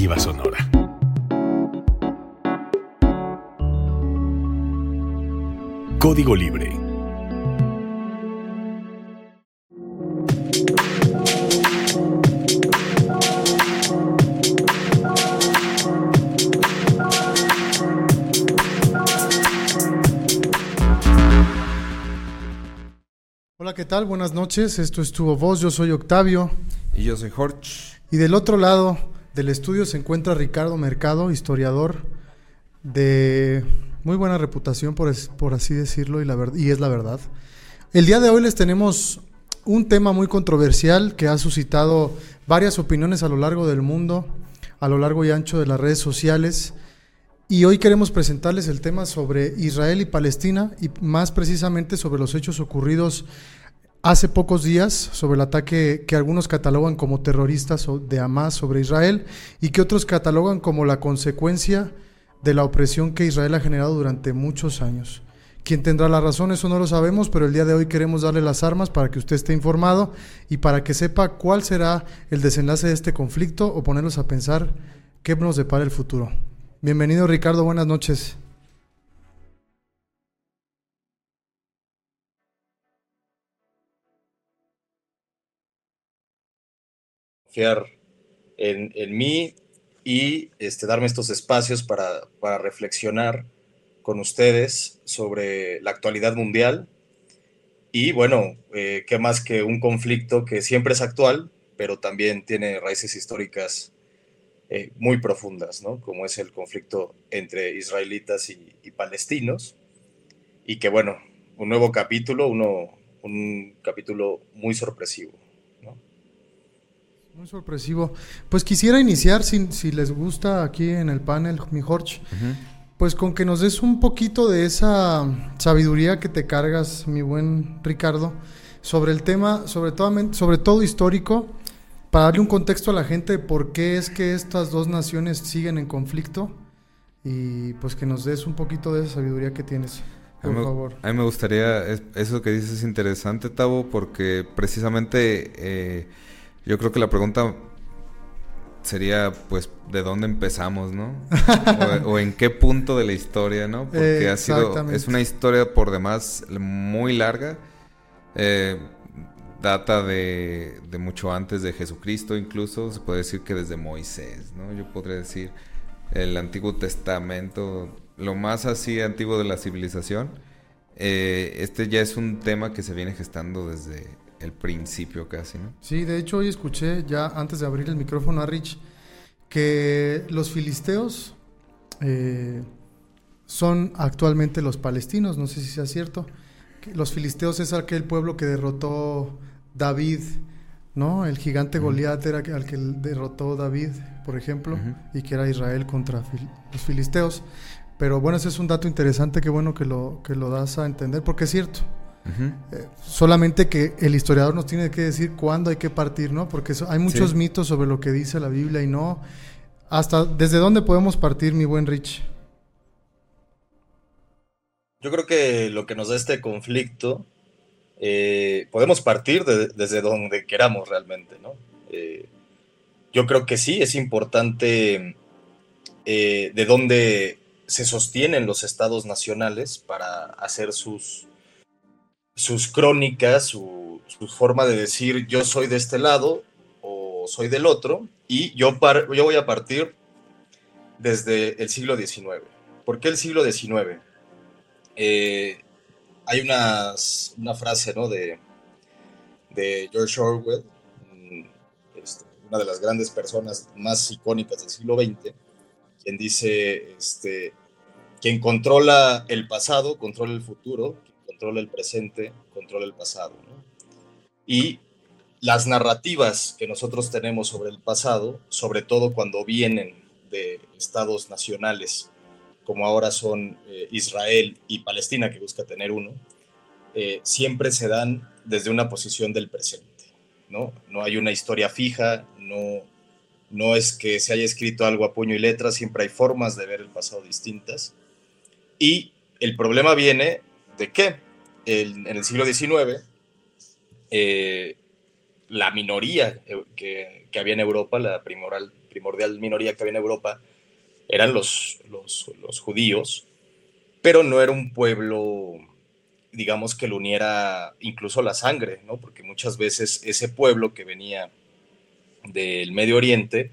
Sonora. Código Libre. Hola, ¿qué tal? Buenas noches. Esto es Tu Voz. Yo soy Octavio. Y yo soy Jorge. Y del otro lado del estudio se encuentra Ricardo Mercado, historiador de muy buena reputación, por, por así decirlo, y, la y es la verdad. El día de hoy les tenemos un tema muy controversial que ha suscitado varias opiniones a lo largo del mundo, a lo largo y ancho de las redes sociales. Y hoy queremos presentarles el tema sobre Israel y Palestina y más precisamente sobre los hechos ocurridos hace pocos días, sobre el ataque que algunos catalogan como terroristas de Hamas sobre Israel y que otros catalogan como la consecuencia de la opresión que Israel ha generado durante muchos años. ¿Quién tendrá la razón? Eso no lo sabemos, pero el día de hoy queremos darle las armas para que usted esté informado y para que sepa cuál será el desenlace de este conflicto o ponernos a pensar qué nos depara el futuro. Bienvenido Ricardo, buenas noches. Confiar en, en mí y este, darme estos espacios para, para reflexionar con ustedes sobre la actualidad mundial. Y bueno, eh, qué más que un conflicto que siempre es actual, pero también tiene raíces históricas eh, muy profundas, ¿no? Como es el conflicto entre israelitas y, y, palestinos. Y que bueno, un nuevo capítulo, uno, un capítulo muy sorpresivo. Muy sorpresivo. Pues quisiera iniciar, si, si les gusta aquí en el panel, mi Jorge, pues con que nos des un poquito de esa sabiduría que te cargas, mi buen Ricardo, sobre el tema, sobre todo, sobre todo histórico, para darle un contexto a la gente de por qué es que estas dos naciones siguen en conflicto y pues que nos des un poquito de esa sabiduría que tienes. Por favor. A mí me gustaría, eso que dices es interesante, Tavo, porque precisamente... Eh, yo creo que la pregunta sería, pues, ¿de dónde empezamos, no? o, en qué punto de la historia, ¿no? Porque ha sido, es una historia por demás muy larga. Eh, data de, de, mucho antes de Jesucristo, incluso se puede decir que desde Moisés, ¿no? Yo podría decir el Antiguo Testamento, lo más así antiguo de la civilización. Eh, este ya es un tema que se viene gestando desde el principio casi, ¿no? Sí, de hecho hoy escuché ya antes de abrir el micrófono a Rich que los filisteos eh, son actualmente los palestinos, no sé si sea cierto. Los filisteos es aquel pueblo que derrotó David, ¿no? El gigante Goliat era al que derrotó David, por ejemplo, y que era Israel contra los filisteos. Pero bueno, ese es un dato interesante, que bueno que lo, que lo das a entender, porque es cierto. Eh, solamente que el historiador nos tiene que decir cuándo hay que partir, ¿no? Porque hay muchos mitos sobre lo que dice la Biblia y no. Hasta desde dónde podemos partir, mi buen Rich. Yo creo que lo que nos da este conflicto, eh, podemos partir desde donde queramos realmente, ¿no? Eh, yo creo que sí, es importante de dónde se sostienen los estados nacionales para hacer sus, sus crónicas, su, forma de decir yo soy de este lado o soy del otro, y yo, yo voy a partir desde el siglo XIX. ¿Por qué el siglo XIX? Eh, hay una frase ¿no? de, de George Orwell, este, una de las grandes personas más icónicas del siglo XX, quien dice, este, quien controla el pasado, controla el futuro, controla el presente, controla el pasado. Y las narrativas que nosotros tenemos sobre el pasado, sobre todo cuando vienen de estados nacionales, como ahora son eh, Israel y Palestina, que busca tener uno, eh, siempre se dan desde una posición del presente. ¿no? no hay una historia fija, no, no es que se haya escrito algo a puño y letra, siempre hay formas de ver el pasado distintas. Y el problema viene de qué? En el siglo XIX, eh, la minoría que, había en Europa, la primordial minoría que había en Europa eran los, los, los judíos, pero no era un pueblo, digamos, que lo uniera incluso la sangre, ¿no? Porque muchas veces ese pueblo que venía del Medio Oriente,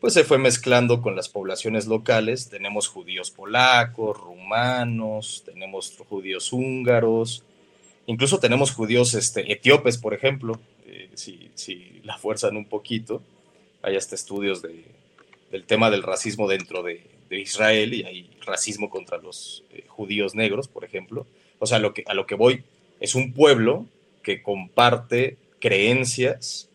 pues se fue mezclando con las poblaciones locales. Tenemos judíos polacos, rumanos, tenemos judíos húngaros, incluso tenemos judíos este, etíopes, por ejemplo, eh, si, si, la fuerzan un poquito. Hay hasta estudios de, del tema del racismo dentro de, de, Israel y hay racismo contra los eh, judíos negros, por ejemplo. O sea, lo que, a lo que voy es un pueblo que comparte creencias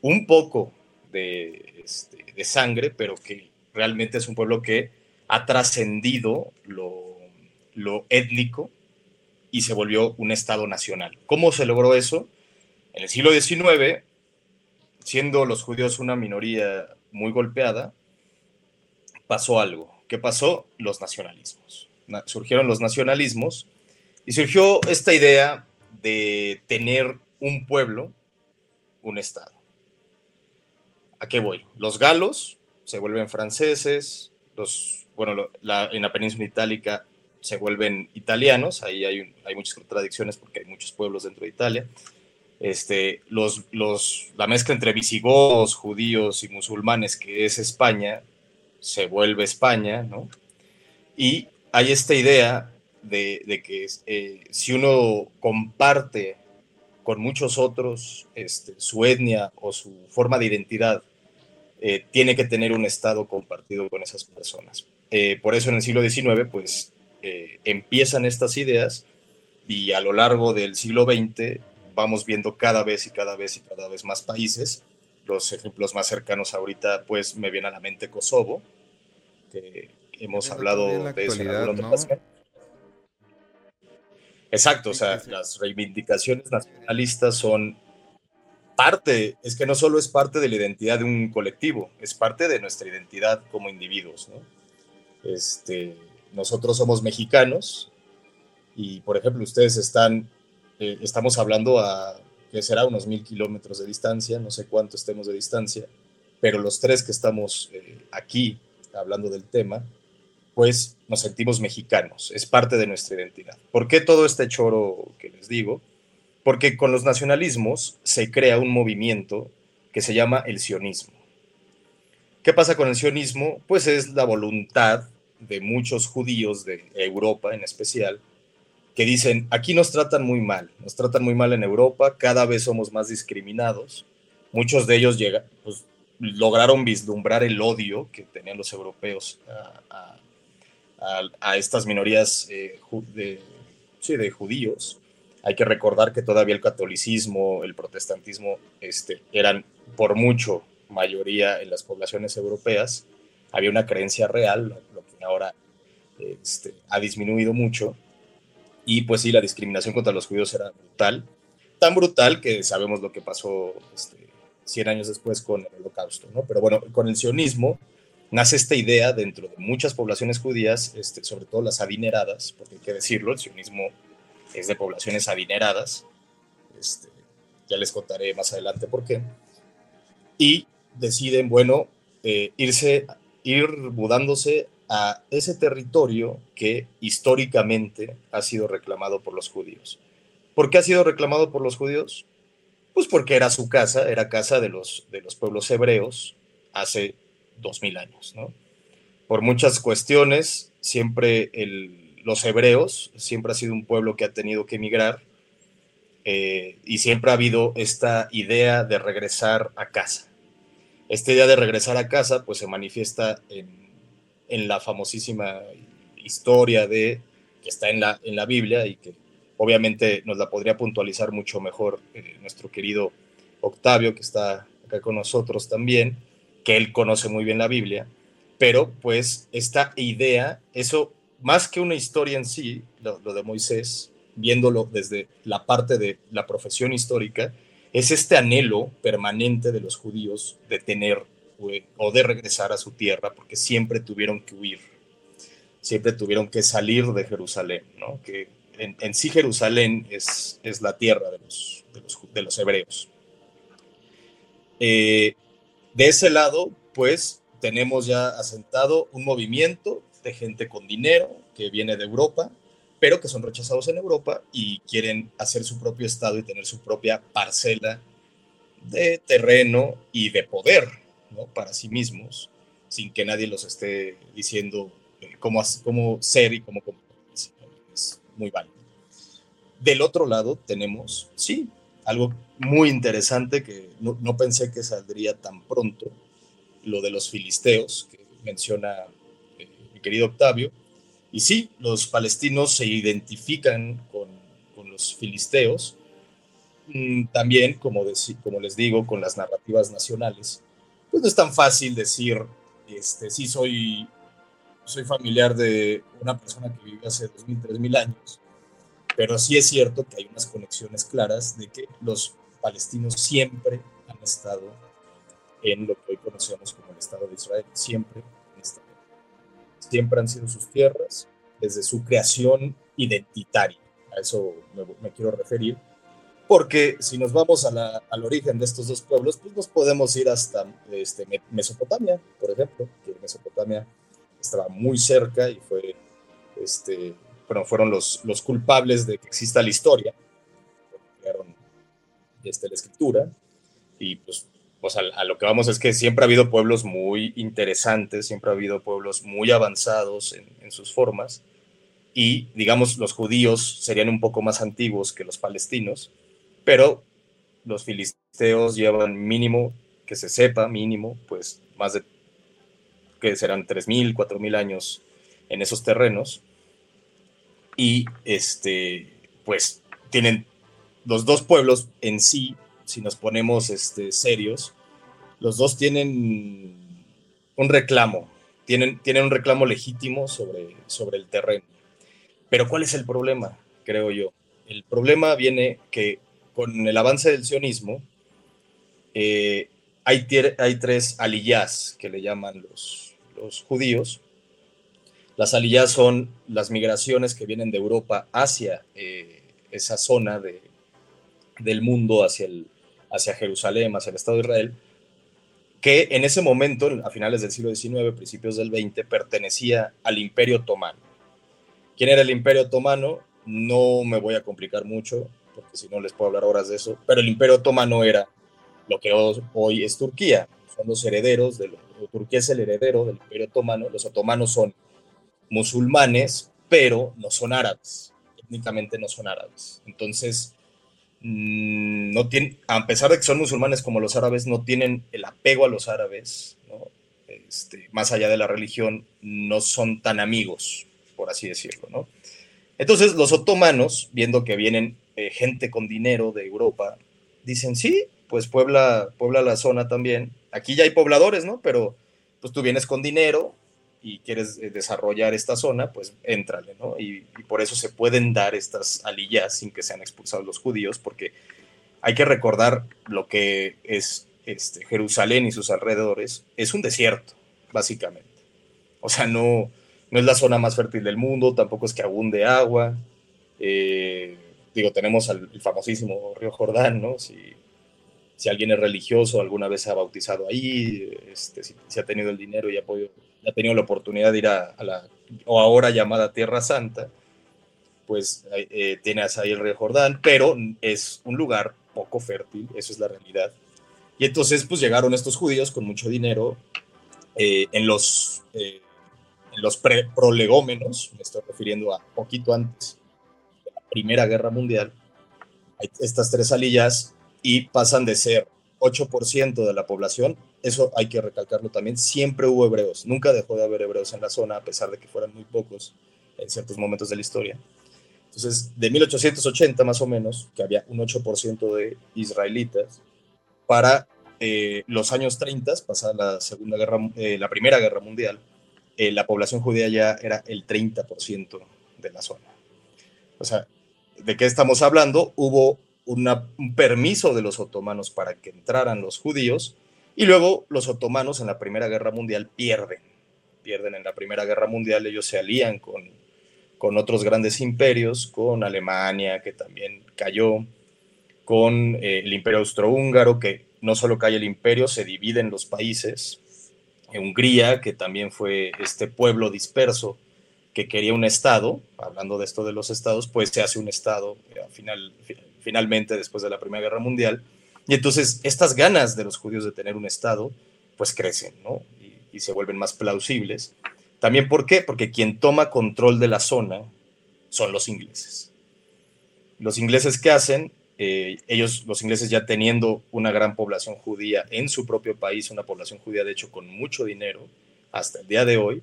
un poco de, este, de sangre, pero que realmente es un pueblo que ha trascendido lo, lo étnico y se volvió un Estado nacional. ¿Cómo se logró eso? En el siglo XIX, siendo los judíos una minoría muy golpeada, pasó algo. ¿Qué pasó? Los nacionalismos. Surgieron los nacionalismos y surgió esta idea de tener un pueblo, un Estado. ¿A qué voy? Los galos se vuelven franceses, los, bueno, la, en la península itálica se vuelven italianos, ahí hay, hay, muchas contradicciones porque hay muchos pueblos dentro de Italia. Este, los, los, la mezcla entre visigodos, judíos y musulmanes, que es España, se vuelve España, ¿no? Y hay esta idea de, de que eh, si uno comparte con muchos otros este, su etnia o su forma de identidad eh, tiene que tener un Estado compartido con esas personas. Eh, por eso en el siglo XIX, pues, eh, empiezan estas ideas y a lo largo del siglo XX vamos viendo cada vez y cada vez y cada vez más países. Los ejemplos más cercanos ahorita, pues, me viene a la mente Kosovo, que hemos hablado de eso en alguna otra Exacto, o sea, las reivindicaciones nacionalistas son parte, es que no solo es parte de la identidad de un colectivo, es parte de nuestra identidad como individuos. ¿no? Este, nosotros somos mexicanos y, por ejemplo, ustedes están, eh, estamos hablando a, que será unos mil kilómetros de distancia, no sé cuánto estemos de distancia, pero los tres que estamos eh, aquí hablando del tema, pues nos sentimos mexicanos, es parte de nuestra identidad. ¿Por qué todo este choro que les digo? Porque con los nacionalismos se crea un movimiento que se llama el sionismo. ¿Qué pasa con el sionismo? Pues es la voluntad de muchos judíos de Europa en especial, que dicen, aquí nos tratan muy mal, nos tratan muy mal en Europa, cada vez somos más discriminados. Muchos de ellos llegan, pues, lograron vislumbrar el odio que tenían los europeos a, a, a estas minorías eh, de, sí, de judíos hay que recordar que todavía el catolicismo, el protestantismo, este, eran por mucho mayoría en las poblaciones europeas. Había una creencia real, ahora este, ha disminuido mucho. Y pues sí, la discriminación contra los judíos era brutal. Tan brutal que sabemos lo que pasó este, 100 años después con el holocausto. ¿no? Pero bueno, con el sionismo nace esta idea dentro de muchas poblaciones judías, este, sobre todo las adineradas, porque hay que decirlo, el sionismo es de poblaciones adineradas. Este, ya les contaré más adelante por qué. Y deciden, bueno, eh, irse, ir mudándose a ese territorio que históricamente ha sido reclamado por los judíos. ¿Por qué ha sido reclamado por los judíos? Pues porque era su casa, era casa de los, de los pueblos hebreos hace dos mil años, ¿no? Por muchas cuestiones, siempre los hebreos siempre ha sido un pueblo que ha tenido que emigrar eh, y siempre ha habido esta idea de regresar a casa. Esta idea de regresar a casa pues se manifiesta en, la famosísima historia de que está en la, en la Biblia y que obviamente nos la podría puntualizar mucho mejor eh, nuestro querido Octavio que está acá con nosotros también, que él conoce muy bien la Biblia, pero pues esta idea, eso más que una historia en sí, lo, de Moisés, viéndolo desde la parte de la profesión histórica, es este anhelo permanente de los judíos de tener o de regresar a su tierra, porque siempre tuvieron que huir, siempre tuvieron que salir de Jerusalén, que en, sí Jerusalén es, es la tierra de los, de los, hebreos. Eh, de ese lado, pues tenemos ya asentado un movimiento de gente con dinero que viene de Europa, pero que son rechazados en Europa y quieren hacer su propio estado y tener su propia parcela de terreno y de poder ¿no? para sí mismos, sin que nadie los esté diciendo eh, cómo, cómo ser y cómo comportarse. Es muy válido. Del otro lado tenemos, sí, algo muy interesante que no, no pensé que saldría tan pronto, lo de los filisteos, que menciona eh, mi querido Octavio. Y sí, los palestinos se identifican con, con los filisteos, mm, también, como, como les digo, con las narrativas nacionales. Pues no es tan fácil decir, este, sí, soy, soy familiar de una persona que vive hace 2.000, 3.000 años, pero sí es cierto que hay unas conexiones claras de que los palestinos siempre han estado en lo que hoy conocemos como el Estado de Israel, siempre Siempre han sido sus tierras desde su creación identitaria. A eso me, quiero referir. Porque si nos vamos al origen de estos dos pueblos, pues nos podemos ir hasta este, Mesopotamia, por ejemplo, que Mesopotamia estaba muy cerca y fue, este, bueno, fueron los, los culpables de que exista la historia, crearon este, la escritura, y pues pues a, lo que vamos es que siempre ha habido pueblos muy interesantes, siempre ha habido pueblos muy avanzados en, sus formas, y digamos los judíos serían un poco más antiguos que los palestinos, pero los filisteos llevan mínimo, que se sepa, mínimo, pues más de, que serán 3.000, 4.000 años en esos terrenos, y este, pues tienen los dos pueblos en sí si nos ponemos este, serios, los dos tienen un reclamo, tienen, tienen un reclamo legítimo sobre, sobre el terreno. Pero ¿cuál es el problema? Creo yo. El problema viene que con el avance del sionismo eh, hay, tres aliyás que le llaman los, los judíos. Las aliyás son las migraciones que vienen de Europa hacia eh, esa zona de, del mundo, hacia el, hacia Jerusalén, hacia el Estado de Israel, que en ese momento, a finales del siglo XIX, principios del XX, pertenecía al Imperio Otomano. ¿Quién era el Imperio Otomano? No me voy a complicar mucho, porque si no les puedo hablar horas de eso, pero el Imperio Otomano era lo que hoy es Turquía, son los herederos, de Turquía es el heredero del Imperio Otomano, los otomanos son musulmanes, pero no son árabes, técnicamente no son árabes. Entonces, Mm, no tienen, a pesar de que son musulmanes como los árabes, no tienen el apego a los árabes, este, más allá de la religión, no son tan amigos, por así decirlo. ¿no? Entonces los otomanos, viendo que vienen eh, gente con dinero de Europa, dicen, sí, pues Puebla, Puebla la zona también. Aquí ya hay pobladores, ¿no? Pero pues tú vienes con dinero, y quieres eh, desarrollar esta zona, pues éntrale, ¿no? Y, por eso se pueden dar estas alillas sin que sean expulsados los judíos, porque hay que recordar lo que es este, Jerusalén y sus alrededores, es un desierto, básicamente. O sea, no, no es la zona más fértil del mundo, tampoco es que abunde agua. Eh, digo, tenemos el famosísimo río Jordán, ¿no? Si, si alguien es religioso, alguna vez se ha bautizado ahí, este, si, si, ha tenido el dinero y ha podido ha tenido la oportunidad de ir a, la, o ahora llamada Tierra Santa, pues eh, tienes ahí el río Jordán, pero es un lugar poco fértil, eso es la realidad. Y entonces pues llegaron estos judíos con mucho dinero eh, en los, eh, en los prolegómenos, me estoy refiriendo a poquito antes Primera Guerra Mundial, estas tres alillas y pasan de ser 8% de la población eso hay que recalcarlo también, siempre hubo hebreos, nunca dejó de haber hebreos en la zona, a pesar de que fueran muy pocos en ciertos momentos de la historia. Entonces, de 1880 más o menos, que había un 8% de israelitas, para eh, los años 30, pasada la, segunda guerra, eh, la Primera Guerra Mundial, eh, la población judía ya era el 30% de la zona. O sea, ¿de qué estamos hablando? Hubo un permiso de los otomanos para que entraran los judíos, y luego los otomanos en la Primera Guerra Mundial pierden. Pierden en la Primera Guerra Mundial, ellos se alían con, con otros grandes imperios, con Alemania, que también cayó, con eh, el imperio austrohúngaro, que no solo cae el imperio, se dividen los países. Hungría, que también fue este pueblo disperso que quería un Estado, hablando de esto de los Estados, pues se hace un Estado eh, final, finalmente después de la Primera Guerra Mundial. Y entonces estas ganas de los judíos de tener un Estado, pues crecen, ¿no? Y, se vuelven más plausibles. También, ¿por qué? Porque quien toma control de la zona son los ingleses. Los ingleses, ¿qué hacen? Eh, ellos, los ingleses ya teniendo una gran población judía en su propio país, una población judía de hecho con mucho dinero, hasta el día de hoy,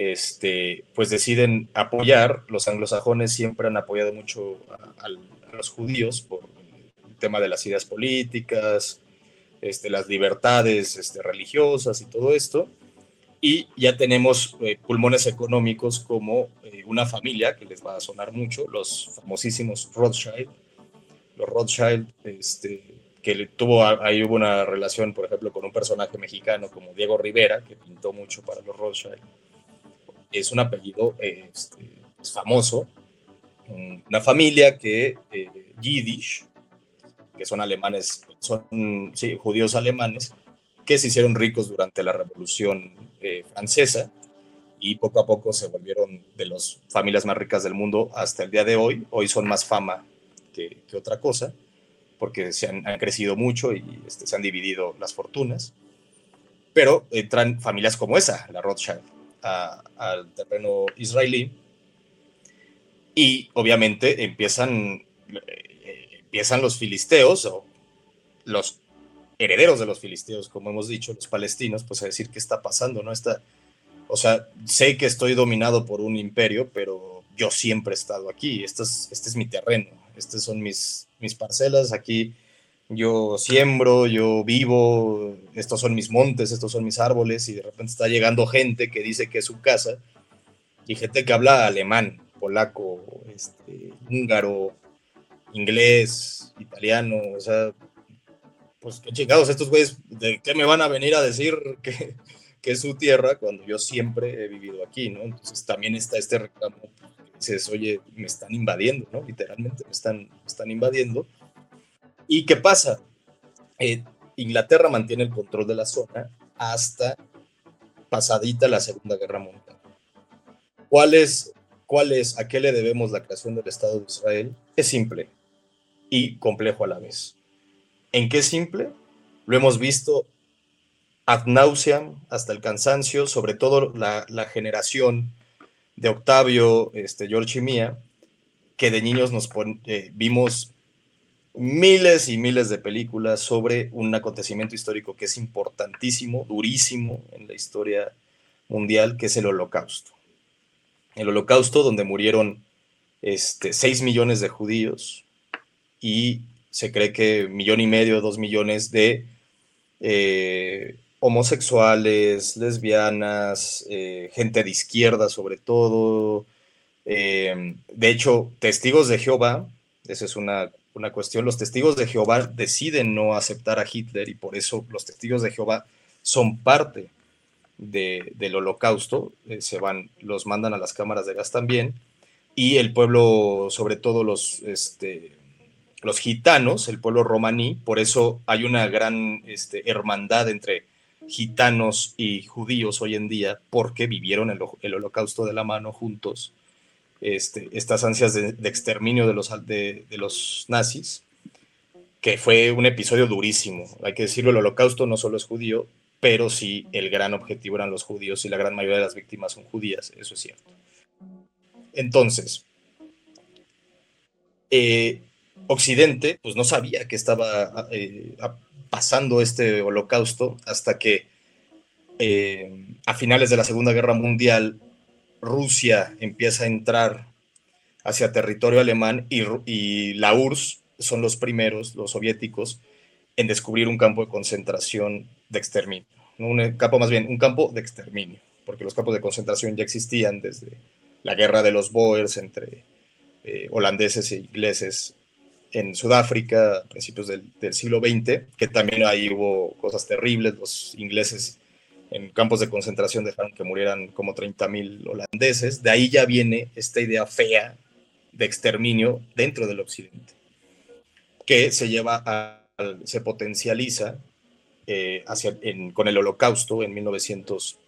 este, pues deciden apoyar, los anglosajones siempre han apoyado mucho a, los judíos por el tema de las ideas políticas, este, las libertades este, religiosas y todo esto, y ya tenemos eh, pulmones económicos como eh, una familia que les va a sonar mucho, los famosísimos Rothschild, los Rothschild, este, que tuvo ahí una relación, por ejemplo, con un personaje mexicano como Diego Rivera, que pintó mucho para los Rothschild es un apellido este, pues, famoso, una familia que eh, Yiddish, que son alemanes, son judíos alemanes, que se hicieron ricos durante la Revolución eh, Francesa y poco a poco se volvieron de las familias más ricas del mundo hasta el día de hoy. Hoy son más fama que, otra cosa, porque se han, crecido mucho y este, se han dividido las fortunas. Pero entran familias como esa, la Rothschild al terreno israelí. Y obviamente empiezan, eh, empiezan los filisteos o los herederos de los filisteos, como hemos dicho, los palestinos, pues a decir qué está pasando, ¿no? Está, o sea, sé que estoy dominado por un imperio, pero yo siempre he estado aquí, este es, este es mi terreno, estas son mis, mis parcelas, aquí yo siembro, yo vivo, estos son mis montes, estos son mis árboles, y de repente está llegando gente que dice que es su casa, y gente que habla alemán, polaco, este, húngaro, inglés, italiano, o sea, pues qué chingados, estos güeyes, ¿de qué me van a venir a decir que, que es su tierra cuando yo siempre he vivido aquí, ¿no? Entonces también está este reclamo, dices, oye, me están invadiendo, ¿no? Literalmente me están, me están invadiendo ¿Y qué pasa? Eh, Inglaterra mantiene el control de la zona hasta pasadita la Segunda Guerra Mundial. ¿Cuál es, ¿Cuál es, a qué le debemos la creación del Estado de Israel? Es simple y complejo a la vez. ¿En qué simple? Lo hemos visto ad nauseam, hasta el cansancio, sobre todo la, generación de Octavio, este, George y mía, que de niños nos eh, vimos miles y miles de películas sobre un acontecimiento histórico que es importantísimo, durísimo en la historia mundial, que es el holocausto. El holocausto donde murieron este, 6 millones de judíos y se cree que millón y medio, dos millones de eh, homosexuales, lesbianas, eh, gente de izquierda sobre todo. Eh, de hecho, testigos de Jehová, esa es una una cuestión. Los testigos de Jehová deciden no aceptar a Hitler y por eso los testigos de Jehová son parte del holocausto, eh, se van, los mandan a las cámaras de gas también, y el pueblo, sobre todo los, este, los gitanos, el pueblo romaní, por eso hay una gran este, hermandad entre gitanos y judíos hoy en día, porque vivieron el holocausto de la mano juntos este, estas ansias de, exterminio de los, de, los nazis, que fue un episodio durísimo. Hay que decirlo, el holocausto no solo es judío, pero sí el gran objetivo eran los judíos y la gran mayoría de las víctimas son judías, eso es cierto. Entonces, eh, Occidente pues no sabía que estaba eh, pasando este holocausto hasta que eh, a finales de la Segunda Guerra Mundial Rusia empieza a entrar hacia territorio alemán y, la URSS son los primeros, los soviéticos, en descubrir un campo de concentración de exterminio. Un campo más bien, un campo de exterminio, porque los campos de concentración ya existían desde la guerra de los Boers entre eh, holandeses e ingleses en Sudáfrica a principios del, del, siglo XX, que también ahí hubo cosas terribles, los ingleses en campos de concentración dejaron que murieran como 30.000 holandeses. De ahí ya viene esta idea fea de exterminio dentro del occidente, que se lleva a, se potencializa eh, hacia, con el holocausto en 1900,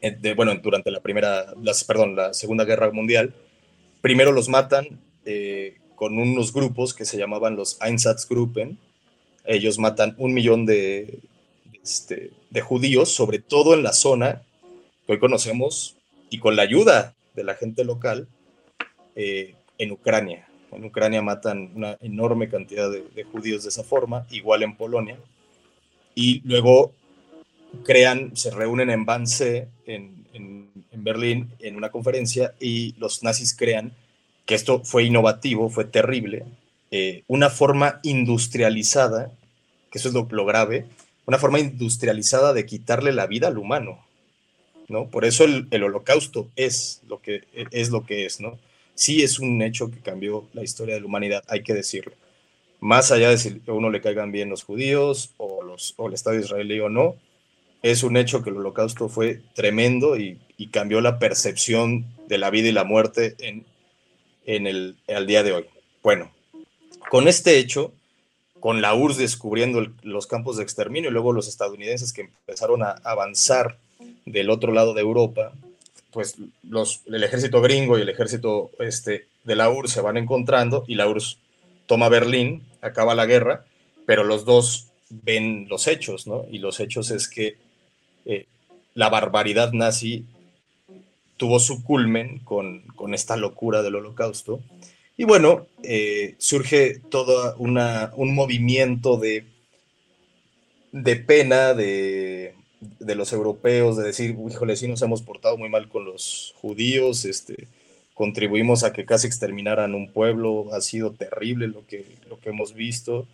de, bueno, durante la primera, perdón, la Segunda Guerra Mundial. Primero los matan con unos grupos que se llamaban los Einsatzgruppen. Ellos matan un millón de, este, de judíos, sobre todo en la zona que hoy conocemos, y con la ayuda de la gente local, en Ucrania. En Ucrania matan una enorme cantidad de, judíos de esa forma, igual en Polonia. Y luego crean, se reúnen en Wannsee, en, en, Berlín, en una conferencia, y los nazis crean que esto fue innovativo, fue terrible, eh, una forma industrializada, que eso es lo, lo, grave, una forma industrializada de quitarle la vida al humano, ¿no? Por eso el, el holocausto es lo que es, lo que es ¿no? sí es un hecho que cambió la historia de la humanidad, hay que decirlo. Más allá de si a uno le caigan bien los judíos o, los, o el Estado israelí o no, es un hecho que el holocausto fue tremendo y, cambió la percepción de la vida y la muerte en, en el al día de hoy. Bueno, con este hecho, con la URSS descubriendo los campos de exterminio y luego los estadounidenses que empezaron a avanzar del otro lado de Europa, pues el ejército gringo y el ejército este, de la URSS se van encontrando y la URSS toma Berlín, acaba la guerra, pero los dos ven los hechos, ¿no? Y los hechos es que eh, la barbaridad nazi tuvo su culmen con, esta locura del holocausto. Y bueno, eh, surge todo una, un movimiento de, de pena, de, de los europeos, de decir, híjole, sí nos hemos portado muy mal con los judíos, este, contribuimos a que casi exterminaran un pueblo, ha sido terrible lo que, lo que hemos visto.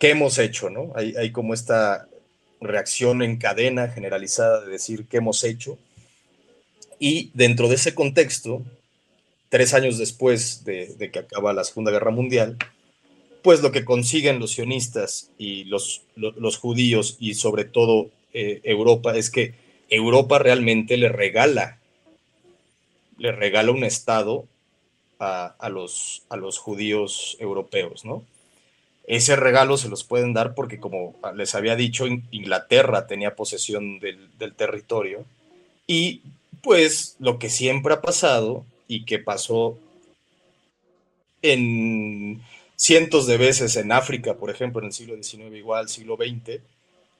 ¿Qué hemos hecho? No? Hay, hay como esta reacción en cadena generalizada de decir qué hemos hecho. Y dentro de ese contexto, tres años después de, que acaba la Segunda Guerra Mundial, pues lo que consiguen los sionistas y los, judíos y sobre todo eh, Europa es que Europa realmente le regala, le regala un Estado a, los, a los judíos europeos, ¿no? Ese regalo se los pueden dar porque, como les había dicho, Inglaterra tenía posesión del territorio y pues lo que siempre ha pasado y que pasó en cientos de veces en África, por ejemplo, en el siglo XIX, igual, siglo XX,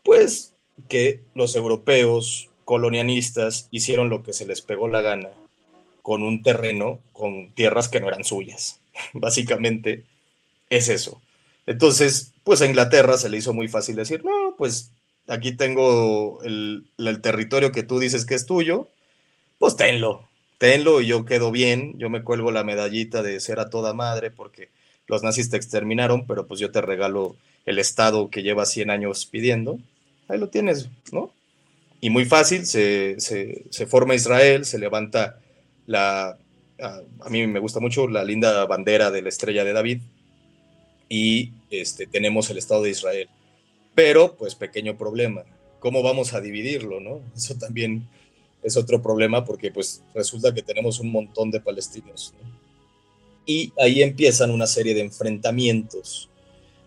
pues que los europeos colonialistas hicieron lo que se les pegó la gana con un terreno, con tierras que no eran suyas. Básicamente es eso. Entonces, pues a Inglaterra se le hizo muy fácil decir, no, pues aquí tengo el, el territorio que tú dices que es tuyo, pues tenlo, tenlo y yo quedo bien, yo me cuelgo la medallita de ser a toda madre porque los nazis te exterminaron, pero pues yo te regalo el Estado que lleva 100 años pidiendo. Ahí lo tienes, ¿no? Y muy fácil, se, forma Israel, se levanta la, a, mí me gusta mucho la linda bandera de la estrella de David y este, tenemos el Estado de Israel. Pero, pues, pequeño problema, ¿cómo vamos a dividirlo, no? Eso también es otro problema porque, pues, resulta que tenemos un montón de palestinos, ¿no? y ahí empiezan una serie de enfrentamientos,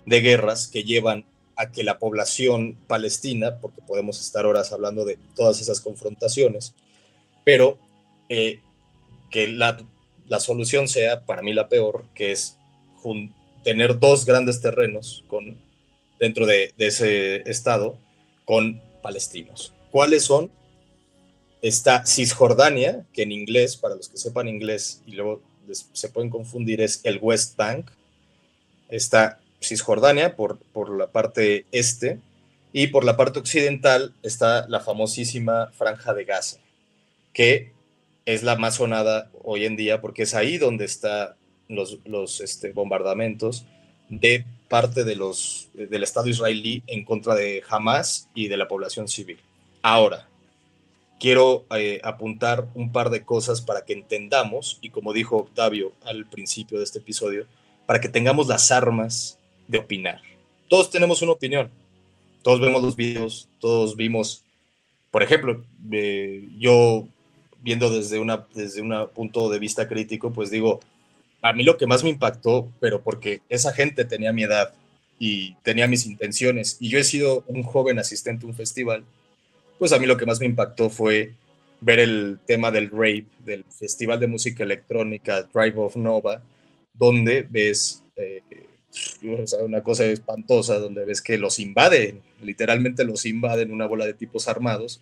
de guerras que llevan a que la población palestina, porque podemos estar horas hablando de todas esas confrontaciones, pero eh, que la, solución sea, para mí la peor, que es tener dos grandes terrenos con, dentro de, de ese estado con palestinos. ¿Cuáles son? Está Cisjordania, que en inglés, para los que sepan inglés y luego se pueden confundir es el West Bank. Está Cisjordania por, por la parte este y por la parte occidental está la famosísima Franja de Gaza, que es la más sonada hoy en día porque es ahí donde están los, los este, de parte de los, del Estado israelí en contra de Hamas y de la población civil. Ahora, quiero eh, apuntar un par de cosas para que entendamos, y como dijo Octavio al principio de este episodio, para que tengamos las armas de opinar. Todos tenemos una opinión, todos vemos los videos, todos vimos, por ejemplo, eh, yo viendo desde, una, desde un punto de vista crítico, pues digo, a mí lo que más me impactó, pero porque esa gente tenía mi edad, y tenía mis intenciones. Y yo he sido un joven asistente a un festival, pues a mí lo que más me impactó fue ver el tema del rape, del Festival de Música Electrónica Drive of Nova, donde ves eh, una cosa espantosa, donde ves que los invaden, literalmente los invaden una bola de tipos armados,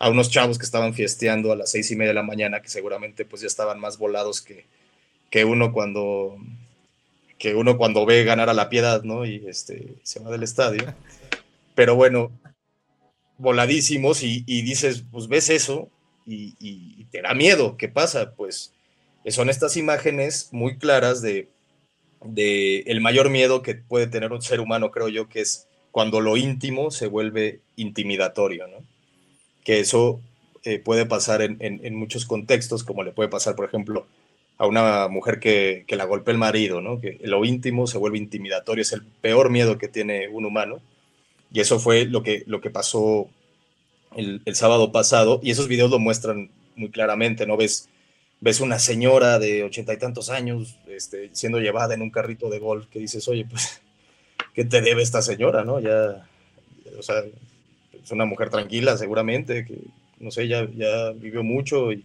a unos chavos que estaban fiesteando a las seis y media de la mañana, que seguramente pues ya estaban más volados que, que uno cuando que uno cuando ve ganar a la piedad, ¿no? Y este, se va del estadio. Pero bueno, voladísimos y, dices, pues ves eso y, te da miedo. ¿Qué pasa? Pues son estas imágenes muy claras de, el mayor miedo que puede tener un ser humano, creo yo, que es cuando lo íntimo se vuelve intimidatorio, ¿no? Que eso eh, puede pasar en, en, muchos contextos, como le puede pasar, por ejemplo, a una mujer que, que la golpea el marido, ¿no? Que lo íntimo se vuelve intimidatorio, es el peor miedo que tiene un humano. Y eso fue lo que, lo que pasó el, sábado pasado, y esos videos lo muestran muy claramente, ¿no? Ves, ves una señora de ochenta y tantos años este, siendo llevada en un carrito de golf que dices, oye, pues, ¿qué te debe esta señora, no? Ya, o sea, es una mujer tranquila seguramente, que, no sé, ya, ya vivió mucho y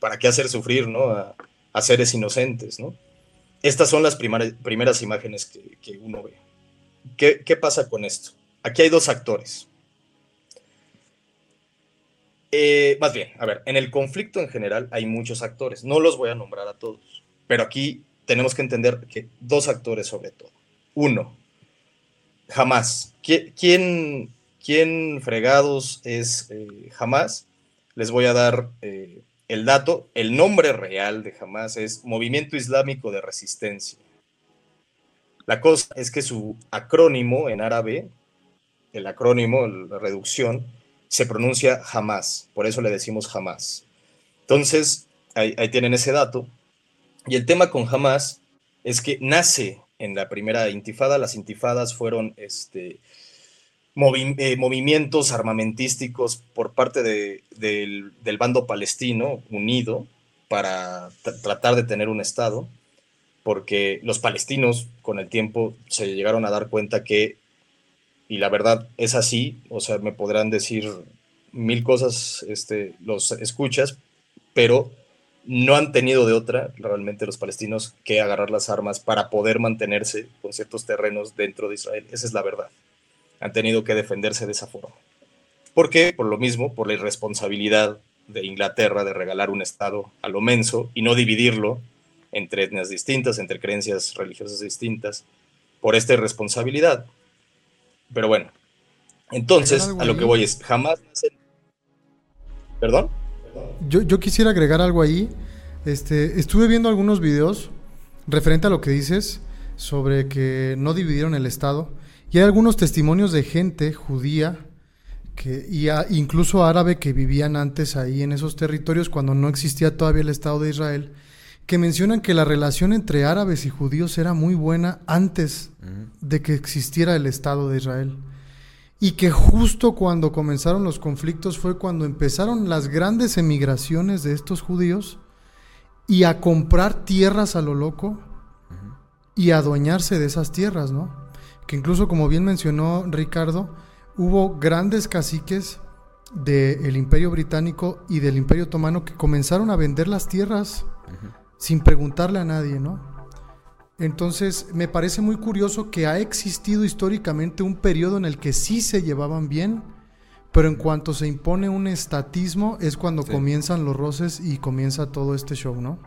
para qué hacer sufrir, ¿no? A, seres inocentes, ¿no? Estas son las primeras imágenes que, uno ve. ¿Qué, ¿Qué pasa con esto? Aquí hay dos actores. Eh, más bien, a ver, en el conflicto en general hay muchos actores, no los voy a nombrar a todos, pero aquí tenemos que entender que dos actores sobre todo. Uno, jamás. ¿Quién, quién fregados es eh, jamás? Les voy a dar eh, el dato, el nombre real de jamás es Movimiento Islámico de Resistencia. La cosa es que su acrónimo en árabe, el acrónimo, la reducción, se pronuncia jamás, por eso le decimos jamás. Entonces, ahí, tienen ese dato. Y el tema con jamás es que nace en la primera intifada, las intifadas fueron este, eh, movimientos armamentísticos por parte del, bando palestino unido para tratar de tener un Estado, porque los palestinos con el tiempo se llegaron a dar cuenta que y la verdad es así, o sea, me podrán decir mil cosas, este, los escuchas, pero no han tenido de otra realmente los palestinos que agarrar las armas para poder mantenerse con ciertos terrenos dentro de Israel. Esa es la verdad. Han tenido que defenderse de esa forma. ¿Por qué? Por lo mismo, por la irresponsabilidad de Inglaterra de regalar un Estado a lo menso y no dividirlo entre etnias distintas, entre creencias religiosas distintas, por esta irresponsabilidad. Pero bueno, entonces a lo que voy es, jamás... ¿Perdón? Yo, yo quisiera agregar algo ahí. Este, estuve viendo algunos videos referente a lo que dices sobre que no dividieron el Estado. Y hay algunos testimonios de gente judía que, y incluso árabe que vivían antes ahí en esos territorios cuando no existía todavía el Estado de Israel que mencionan que la relación entre árabes y judíos era muy buena antes de que existiera el Estado de Israel. Y que justo cuando comenzaron los conflictos fue cuando empezaron las grandes emigraciones de estos judíos y a comprar tierras a lo loco y a adueñarse de esas tierras, ¿no? Que incluso, como bien mencionó Ricardo, hubo grandes caciques del Imperio Británico y del Imperio Otomano que comenzaron a vender las tierras sin preguntarle a nadie, ¿no? Entonces, me parece muy curioso que ha existido históricamente un periodo en el que sí se llevaban bien, pero en cuanto se impone un estatismo es cuando comienzan los roces y comienza todo este show, ¿no?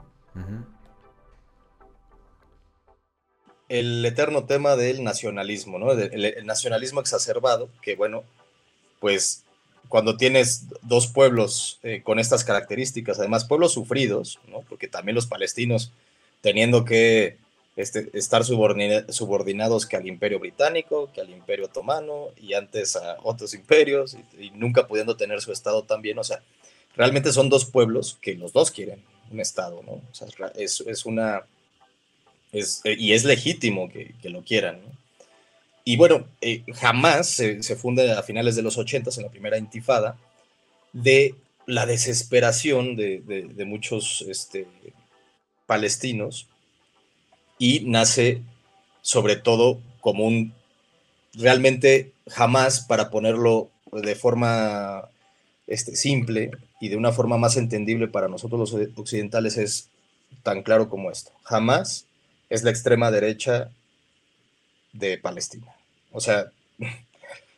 El eterno tema del nacionalismo, ¿no? el nacionalismo exacerbado, que bueno, pues cuando tienes dos pueblos eh, con estas características, además pueblos sufridos, ¿no? porque también los palestinos teniendo que este, estar subordinados que al imperio británico, que al imperio otomano y antes a otros imperios y, nunca pudiendo tener su estado también, o sea, realmente son dos pueblos que los dos quieren un estado, ¿no? O sea, es, una... Y es legítimo que, que lo quieran, ¿no? Y bueno, eh, jamás se, se, funde a finales de los 80 en la primera intifada de la desesperación de, muchos este, palestinos y nace sobre todo como un realmente jamás, para ponerlo de forma este, simple y de una forma más entendible para nosotros los occidentales, es tan claro como esto. Jamás es la extrema derecha de Palestina. O sea,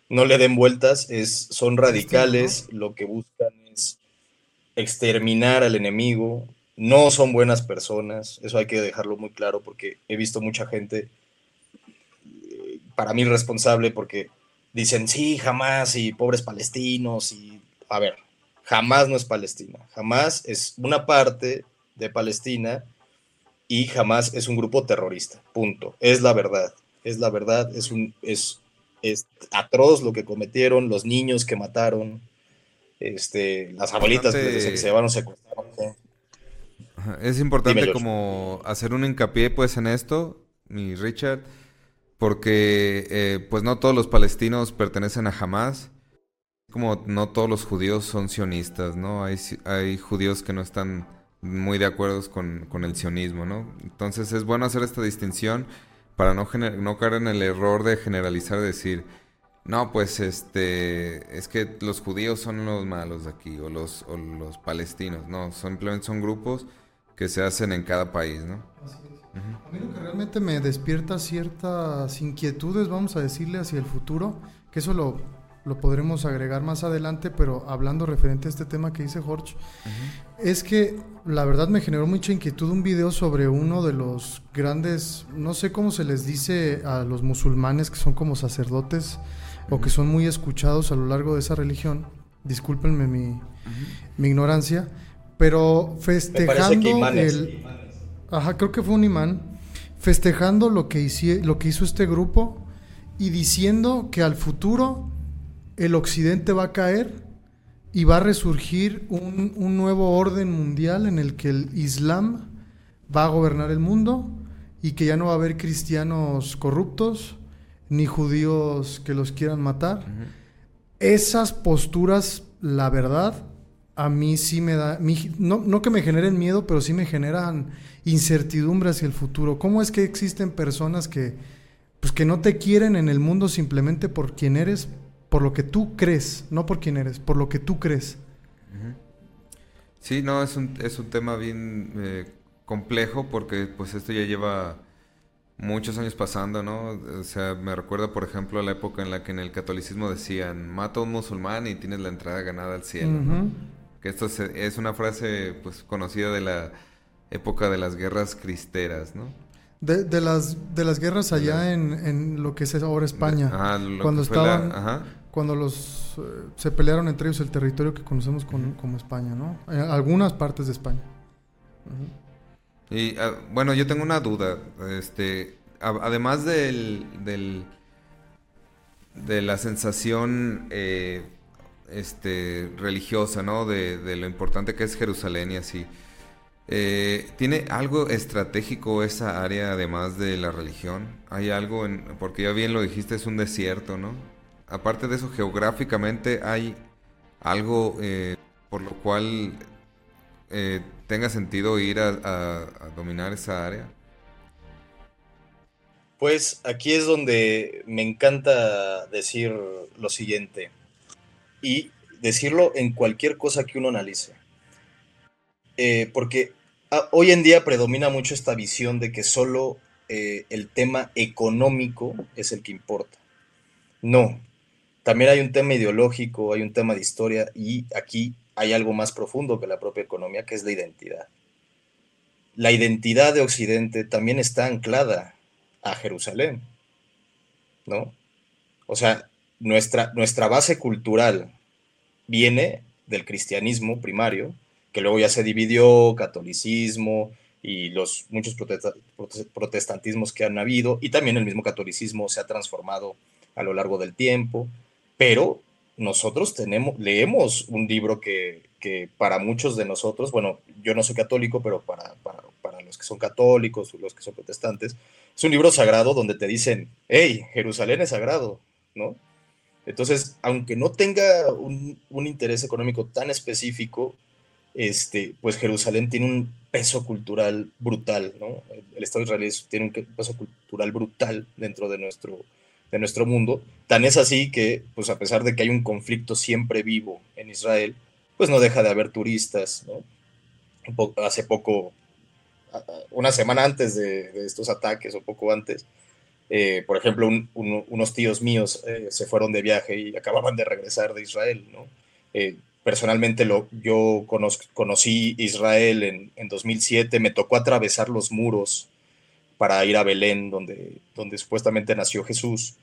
no le den vueltas, es, son radicales, lo que buscan es exterminar al enemigo, no son buenas personas, eso hay que dejarlo muy claro porque he visto mucha gente, eh, para mí responsable, porque dicen, sí, jamás, y pobres palestinos, y a ver, jamás no es Palestina, jamás es una parte de Palestina y jamás es un grupo terrorista, punto, es la verdad, es la verdad, es, un, es, es atroz lo que cometieron, los niños que mataron, este, las abuelitas que se llevaron secuestraron. Es importante como hacer un hincapié pues en esto, mi Richard, porque eh, pues no todos los palestinos pertenecen a Hamas, como no todos los judíos son sionistas, ¿no? Hay, hay judíos que no están muy de acuerdo con, con, el sionismo, ¿no? Entonces es bueno hacer esta distinción para no, no caer en el error de generalizar, decir, no, pues este, es que los judíos son los malos de aquí, o los, o los palestinos, no, simplemente son grupos que se hacen en cada país, ¿no? A mí lo que realmente me despierta ciertas inquietudes, vamos a decirle, hacia el futuro, que eso lo, lo podremos agregar más adelante, pero hablando referente a este tema que dice Jorge, es que la verdad me generó mucha inquietud un video sobre uno de los grandes, no sé cómo se les dice a los musulmanes que son como sacerdotes o que son muy escuchados a lo largo de esa religión, discúlpenme mi, mi ignorancia, pero festejando el... Ajá, creo que fue un imán. Festejando lo que, hizo, lo que hizo este grupo y diciendo que al futuro el occidente va a caer y va a resurgir un, un, nuevo orden mundial en el que el Islam va a gobernar el mundo y que ya no va a haber cristianos corruptos ni judíos que los quieran matar. Esas posturas, la verdad, a mí sí me da, no, no, que me generen miedo, pero sí me generan incertidumbre hacia el futuro. ¿Cómo es que existen personas que, pues, que no te quieren en el mundo simplemente por quien eres, por lo que tú crees, no por quien eres, por lo que tú crees? Sí, no, es un, es un tema bien eh, complejo porque pues esto ya lleva muchos años pasando, ¿no? O sea, me recuerda, por ejemplo, a la época en la que en el catolicismo decían, mata a un musulmán y tienes la entrada ganada al cielo, que esto es una frase pues conocida de la época de las guerras cristeras, ¿no? De, de las de las guerras allá en, en, lo que es ahora España. cuando estaban cuando los eh, se pelearon entre ellos el territorio que conocemos como España, ¿no? En algunas partes de España. Y ah, bueno, yo tengo una duda, este además del, del de la sensación eh, este, religiosa, ¿no? De, lo importante que es Jerusalén y así. Eh, ¿Tiene algo estratégico esa área además de la religión? ¿Hay algo en, porque ya bien lo dijiste, es un desierto, ¿no? Aparte de eso, geográficamente hay algo eh, por lo cual eh, tenga sentido ir a dominar esa área. Pues aquí es donde me encanta decir lo siguiente y decirlo en cualquier cosa que uno analice. Eh, porque ah, hoy en día predomina mucho esta visión de que solo eh, el tema económico es el que importa. No, también hay un tema ideológico, hay un tema de historia y aquí hay algo más profundo que la propia economía, que es la identidad. La identidad de Occidente también está anclada a Jerusalén, ¿no? O sea, nuestra, nuestra base cultural viene del cristianismo primario, que luego ya se dividió, catolicismo y los muchos protestantismos que han habido, y también el mismo catolicismo se ha transformado a lo largo del tiempo, pero nosotros tenemos, leemos un libro que, para muchos de nosotros, bueno, yo no soy católico, pero para, para, para los que son católicos, los que son protestantes, es un libro sagrado donde te dicen, hey, Jerusalén es sagrado, ¿no? Entonces, aunque no tenga un, interés económico tan específico, este, pues Jerusalén tiene un peso cultural brutal, ¿no? El Estado israelí tiene un peso cultural brutal dentro de nuestro de nuestro mundo. Tan es así que, pues a pesar de que hay un conflicto siempre vivo en Israel, pues no deja de haber turistas, ¿no? hace poco, una semana antes de, estos ataques o poco antes, eh, por ejemplo, unos tíos míos eh, se fueron de viaje y acababan de regresar de Israel, ¿no? Eh, personalmente lo, yo conocí Israel en, en, 2007, me tocó atravesar los muros para ir a Belén, donde, donde supuestamente nació Jesús,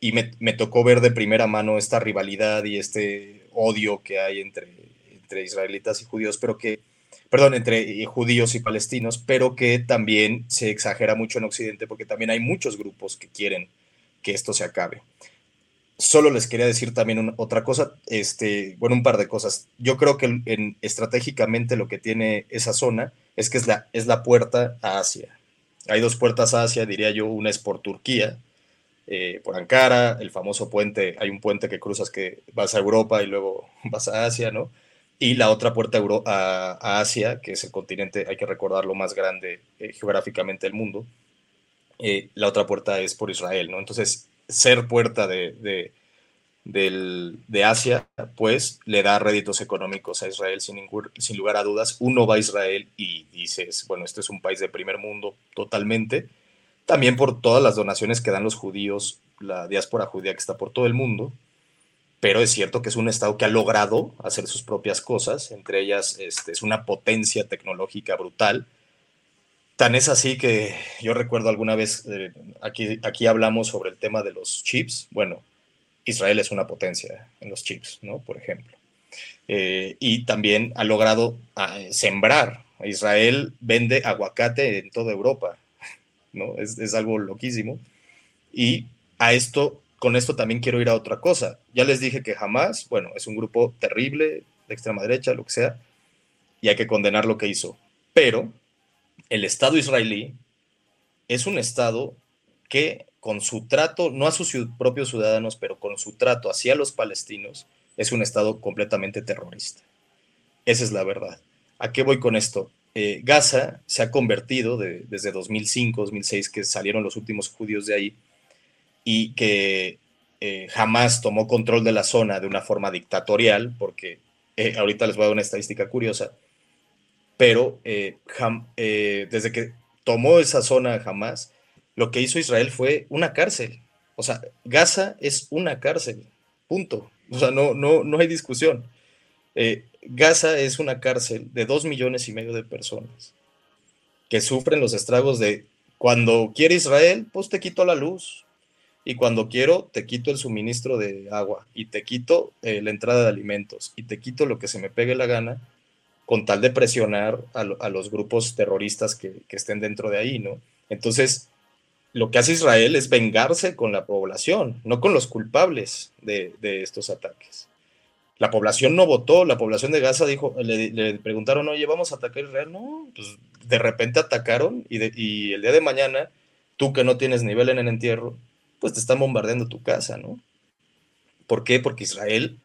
y me, me, tocó ver de primera mano esta rivalidad y este odio que hay entre, entre israelitas y judíos, pero que perdón, entre judíos y palestinos, pero que también se exagera mucho en Occidente porque también hay muchos grupos que quieren que esto se acabe. Solo les quería decir también otra cosa, este, bueno, un par de cosas. Yo creo que en, estratégicamente lo que tiene esa zona es que es la, es la puerta a Asia. Hay dos puertas a Asia, diría yo, una es por Turquía, eh, por Ankara, el famoso puente, hay un puente que cruzas que vas a Europa y luego vas a Asia, ¿no? y la otra puerta a, Asia, que es el continente, hay que recordarlo, más grande eh, geográficamente del mundo. Eh, la otra puerta es por Israel, ¿no? Entonces, ser puerta de, de, Asia, pues le da réditos económicos a Israel sin, ningún, sin lugar a dudas. Uno va a Israel y dices, bueno, este es un país de primer mundo totalmente. También por todas las donaciones que dan los judíos, la diáspora judía que está por todo el mundo pero es cierto que es un Estado que ha logrado hacer sus propias cosas, entre ellas este, es una potencia tecnológica brutal. Tan es así que yo recuerdo alguna vez, eh, aquí, aquí hablamos sobre el tema de los chips. Bueno, Israel es una potencia en los chips, ¿no? Por ejemplo. Eh, y también ha logrado ah, sembrar. Israel vende aguacate en toda Europa, ¿no? Es, es algo loquísimo. Y a esto con esto también quiero ir a otra cosa. Ya les dije que jamás, bueno, es un grupo terrible, de extrema derecha, lo que sea, y hay que condenar lo que hizo. Pero el Estado israelí es un Estado que con su trato, no a sus propios ciudadanos, pero con su trato hacia los palestinos, es un Estado completamente terrorista. Esa es la verdad. ¿A qué voy con esto? Eh, Gaza se ha convertido desde 2005, 2006, que salieron los últimos judíos de ahí, y que eh, jamás tomó control de la zona de una forma dictatorial, porque eh, ahorita les voy a dar una estadística curiosa, pero eh, desde que tomó esa zona jamás, lo que hizo Israel fue una cárcel. O sea, Gaza es una cárcel, punto. O sea, no, no, no hay discusión. Gaza es una cárcel de dos millones y medio de personas que sufren los estragos de cuando quiere Israel, pues te quito la luz, y cuando quiero te quito el suministro de agua y te quito eh, la entrada de alimentos y te quito lo que se me pegue la gana con tal de presionar a, los grupos terroristas que, estén dentro de ahí, ¿no? Entonces, lo que hace Israel es vengarse con la población, no con los culpables de, estos ataques. La población no votó, la población de Gaza dijo, le, preguntaron, oye, vamos a atacar Israel. No, pues de repente atacaron y, y el día de mañana, tú que no tienes nivel en el entierro, pues te están bombardeando tu casa, ¿no? ¿Por qué? Porque Israel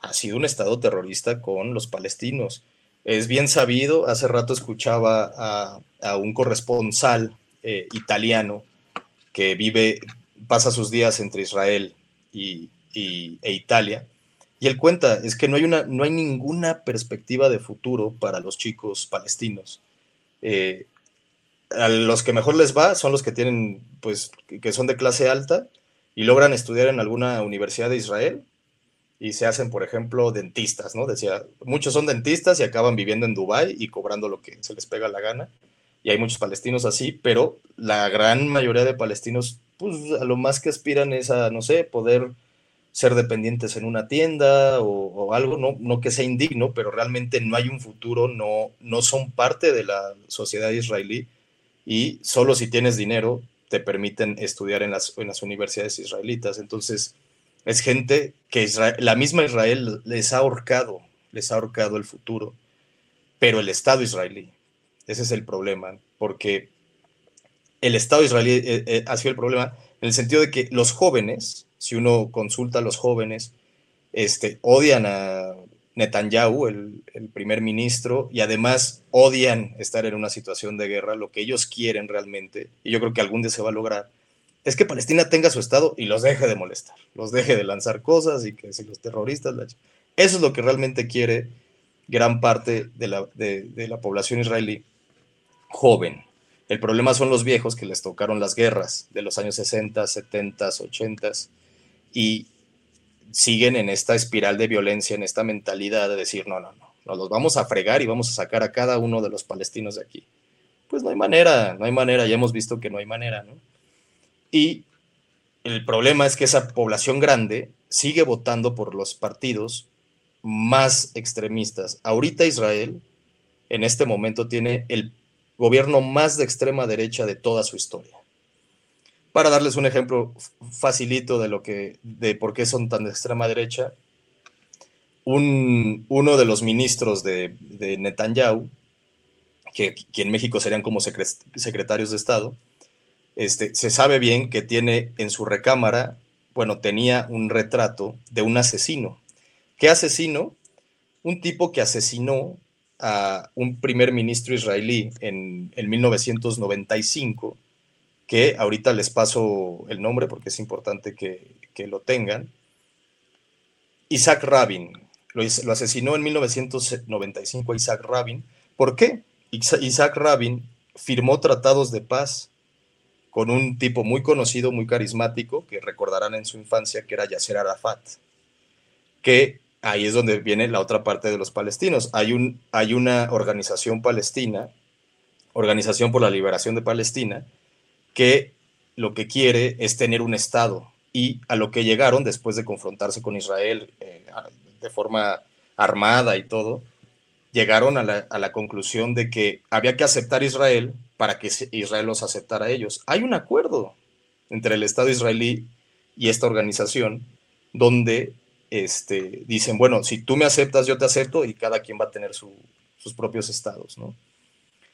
ha sido un estado terrorista con los palestinos. Es bien sabido, hace rato escuchaba a, un corresponsal eh, italiano que vive, pasa sus días entre Israel y, e Italia, y él cuenta, es que no hay, una, no hay ninguna perspectiva de futuro para los chicos palestinos. Eh, a los que mejor les va son los que tienen, pues, que son de clase alta y logran estudiar en alguna universidad de Israel y se hacen, por ejemplo, dentistas, ¿no? Decía, muchos son dentistas y acaban viviendo en Dubái y cobrando lo que se les pega la gana. Y hay muchos palestinos así, pero la gran mayoría de palestinos, pues, a lo más que aspiran es a, no sé, poder ser dependientes en una tienda o, algo, no, no que sea indigno, pero realmente no hay un futuro, no, no son parte de la sociedad israelí y solo si tienes dinero te permiten estudiar en las, en las universidades israelitas. Entonces, es gente que la misma Israel les ha ahorcado, les ha ahorcado el futuro, pero el Estado israelí, ese es el problema, porque el Estado israelí eh, eh, ha sido el problema en el sentido de que los jóvenes, si uno consulta a los jóvenes, este, odian a Netanyahu, el, primer ministro, y además odian estar en una situación de guerra, lo que ellos quieren realmente, y yo creo que algún día se va a lograr, es que Palestina tenga su Estado y los deje de molestar, los deje de lanzar cosas y que si los terroristas... Eso es lo que realmente quiere gran parte de la, de, la población israelí joven. El problema son los viejos que les tocaron las guerras de los años 60, 70, 80 y siguen en esta espiral de violencia, en esta mentalidad de decir, no, no, no, nos los vamos a fregar y vamos a sacar a cada uno de los palestinos de aquí. Pues no hay manera, no hay manera, ya hemos visto que no hay manera, ¿no? Y el problema es que esa población grande sigue votando por los partidos más extremistas. Ahorita Israel, en este momento, tiene el gobierno más de extrema derecha de toda su historia. Para darles un ejemplo facilito de lo que, de por qué son tan de extrema derecha, un, uno de los ministros de, Netanyahu, que, que, en México serían como secretarios de Estado, este, se sabe bien que tiene en su recámara, bueno, tenía un retrato de un asesino. ¿Qué asesino? Un tipo que asesinó a un primer ministro israelí en, 1995, que ahorita les paso el nombre porque es importante que, lo tengan. Isaac Rabin. Lo, lo, asesinó en 1995 a Isaac Rabin. ¿Por qué? Isaac Rabin firmó tratados de paz con un tipo muy conocido, muy carismático, que recordarán en su infancia que era Yasser Arafat, que ahí es donde viene la otra parte de los palestinos. Hay, un, hay una organización palestina, Organización por la Liberación de Palestina, que lo que quiere es tener un Estado y a lo que llegaron después de confrontarse con Israel eh, de forma armada y todo, llegaron a la, a la conclusión de que había que aceptar Israel para que Israel los aceptara a ellos. Hay un acuerdo entre el Estado israelí y esta organización donde este, dicen, bueno, si tú me aceptas, yo te acepto y cada quien va a tener sus propios estados, ¿no?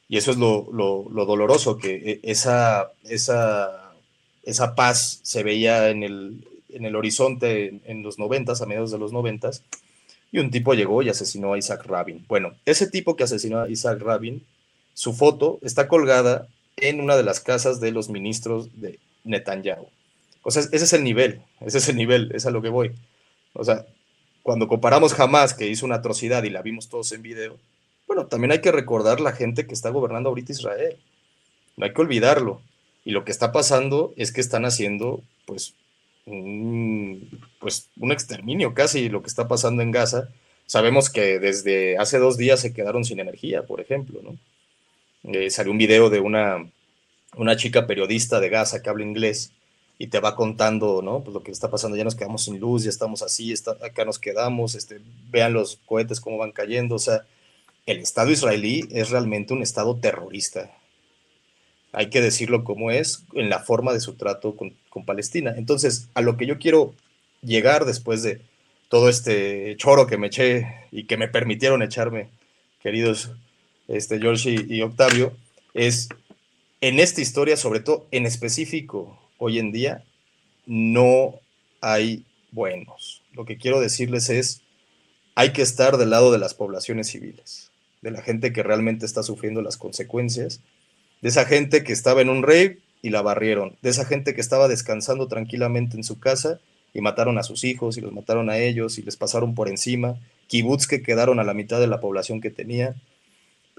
Y eso es lo, doloroso, que e, esa, esa, esa paz se veía en el, en el horizonte en, en los noventas, a mediados de los noventas, y un tipo llegó y asesinó a Isaac Rabin. Bueno, ese tipo que asesinó a Isaac Rabin su foto está colgada en una de las casas de los ministros de Netanyahu. O sea, ese es el nivel, ese es el nivel, es a lo que voy. O sea, cuando comparamos Hamas, que hizo una atrocidad y la vimos todos en video, bueno, también hay que recordar la gente que está gobernando ahorita Israel. No hay que olvidarlo. Y lo que está pasando es que están haciendo, pues, un, pues, un exterminio casi, lo que está pasando en Gaza. Sabemos que desde hace dos días se quedaron sin energía, por ejemplo, ¿no? Eh, salió un video de una, una chica periodista de Gaza que habla inglés y te va contando, ¿no? Pues lo que está pasando, ya nos quedamos sin luz, ya estamos así, está, acá nos quedamos, este, vean los cohetes cómo van cayendo, o sea, el Estado israelí es realmente un Estado terrorista. Hay que decirlo como es en la forma de su trato con, con Palestina. Entonces, a lo que yo quiero llegar después de todo este choro que me eché y que me permitieron echarme, queridos este, George y, Octavio, es en esta historia, sobre todo en específico hoy en día, no hay buenos. Lo que quiero decirles es, hay que estar del lado de las poblaciones civiles, de la gente que realmente está sufriendo las consecuencias, de esa gente que estaba en un rey y la barrieron, de esa gente que estaba descansando tranquilamente en su casa y mataron a sus hijos y los mataron a ellos y les pasaron por encima, kibbutz que quedaron a la mitad de la población que tenía,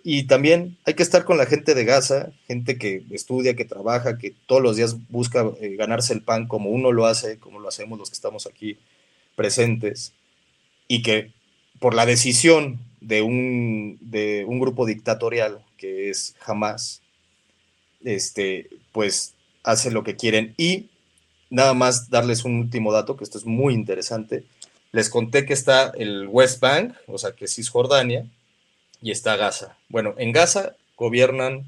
y también hay que estar con la gente de Gaza, gente que estudia, que trabaja, que todos los días busca eh, ganarse el pan como uno lo hace, como lo hacemos los que estamos aquí presentes, y que por la decisión de un, de un grupo dictatorial que es Hamas, este, pues hace lo que quieren. Y nada más darles un último dato, que esto es muy interesante. Les conté que está el West Bank, o sea, que es Cisjordania, y está Gaza. Bueno, en Gaza gobiernan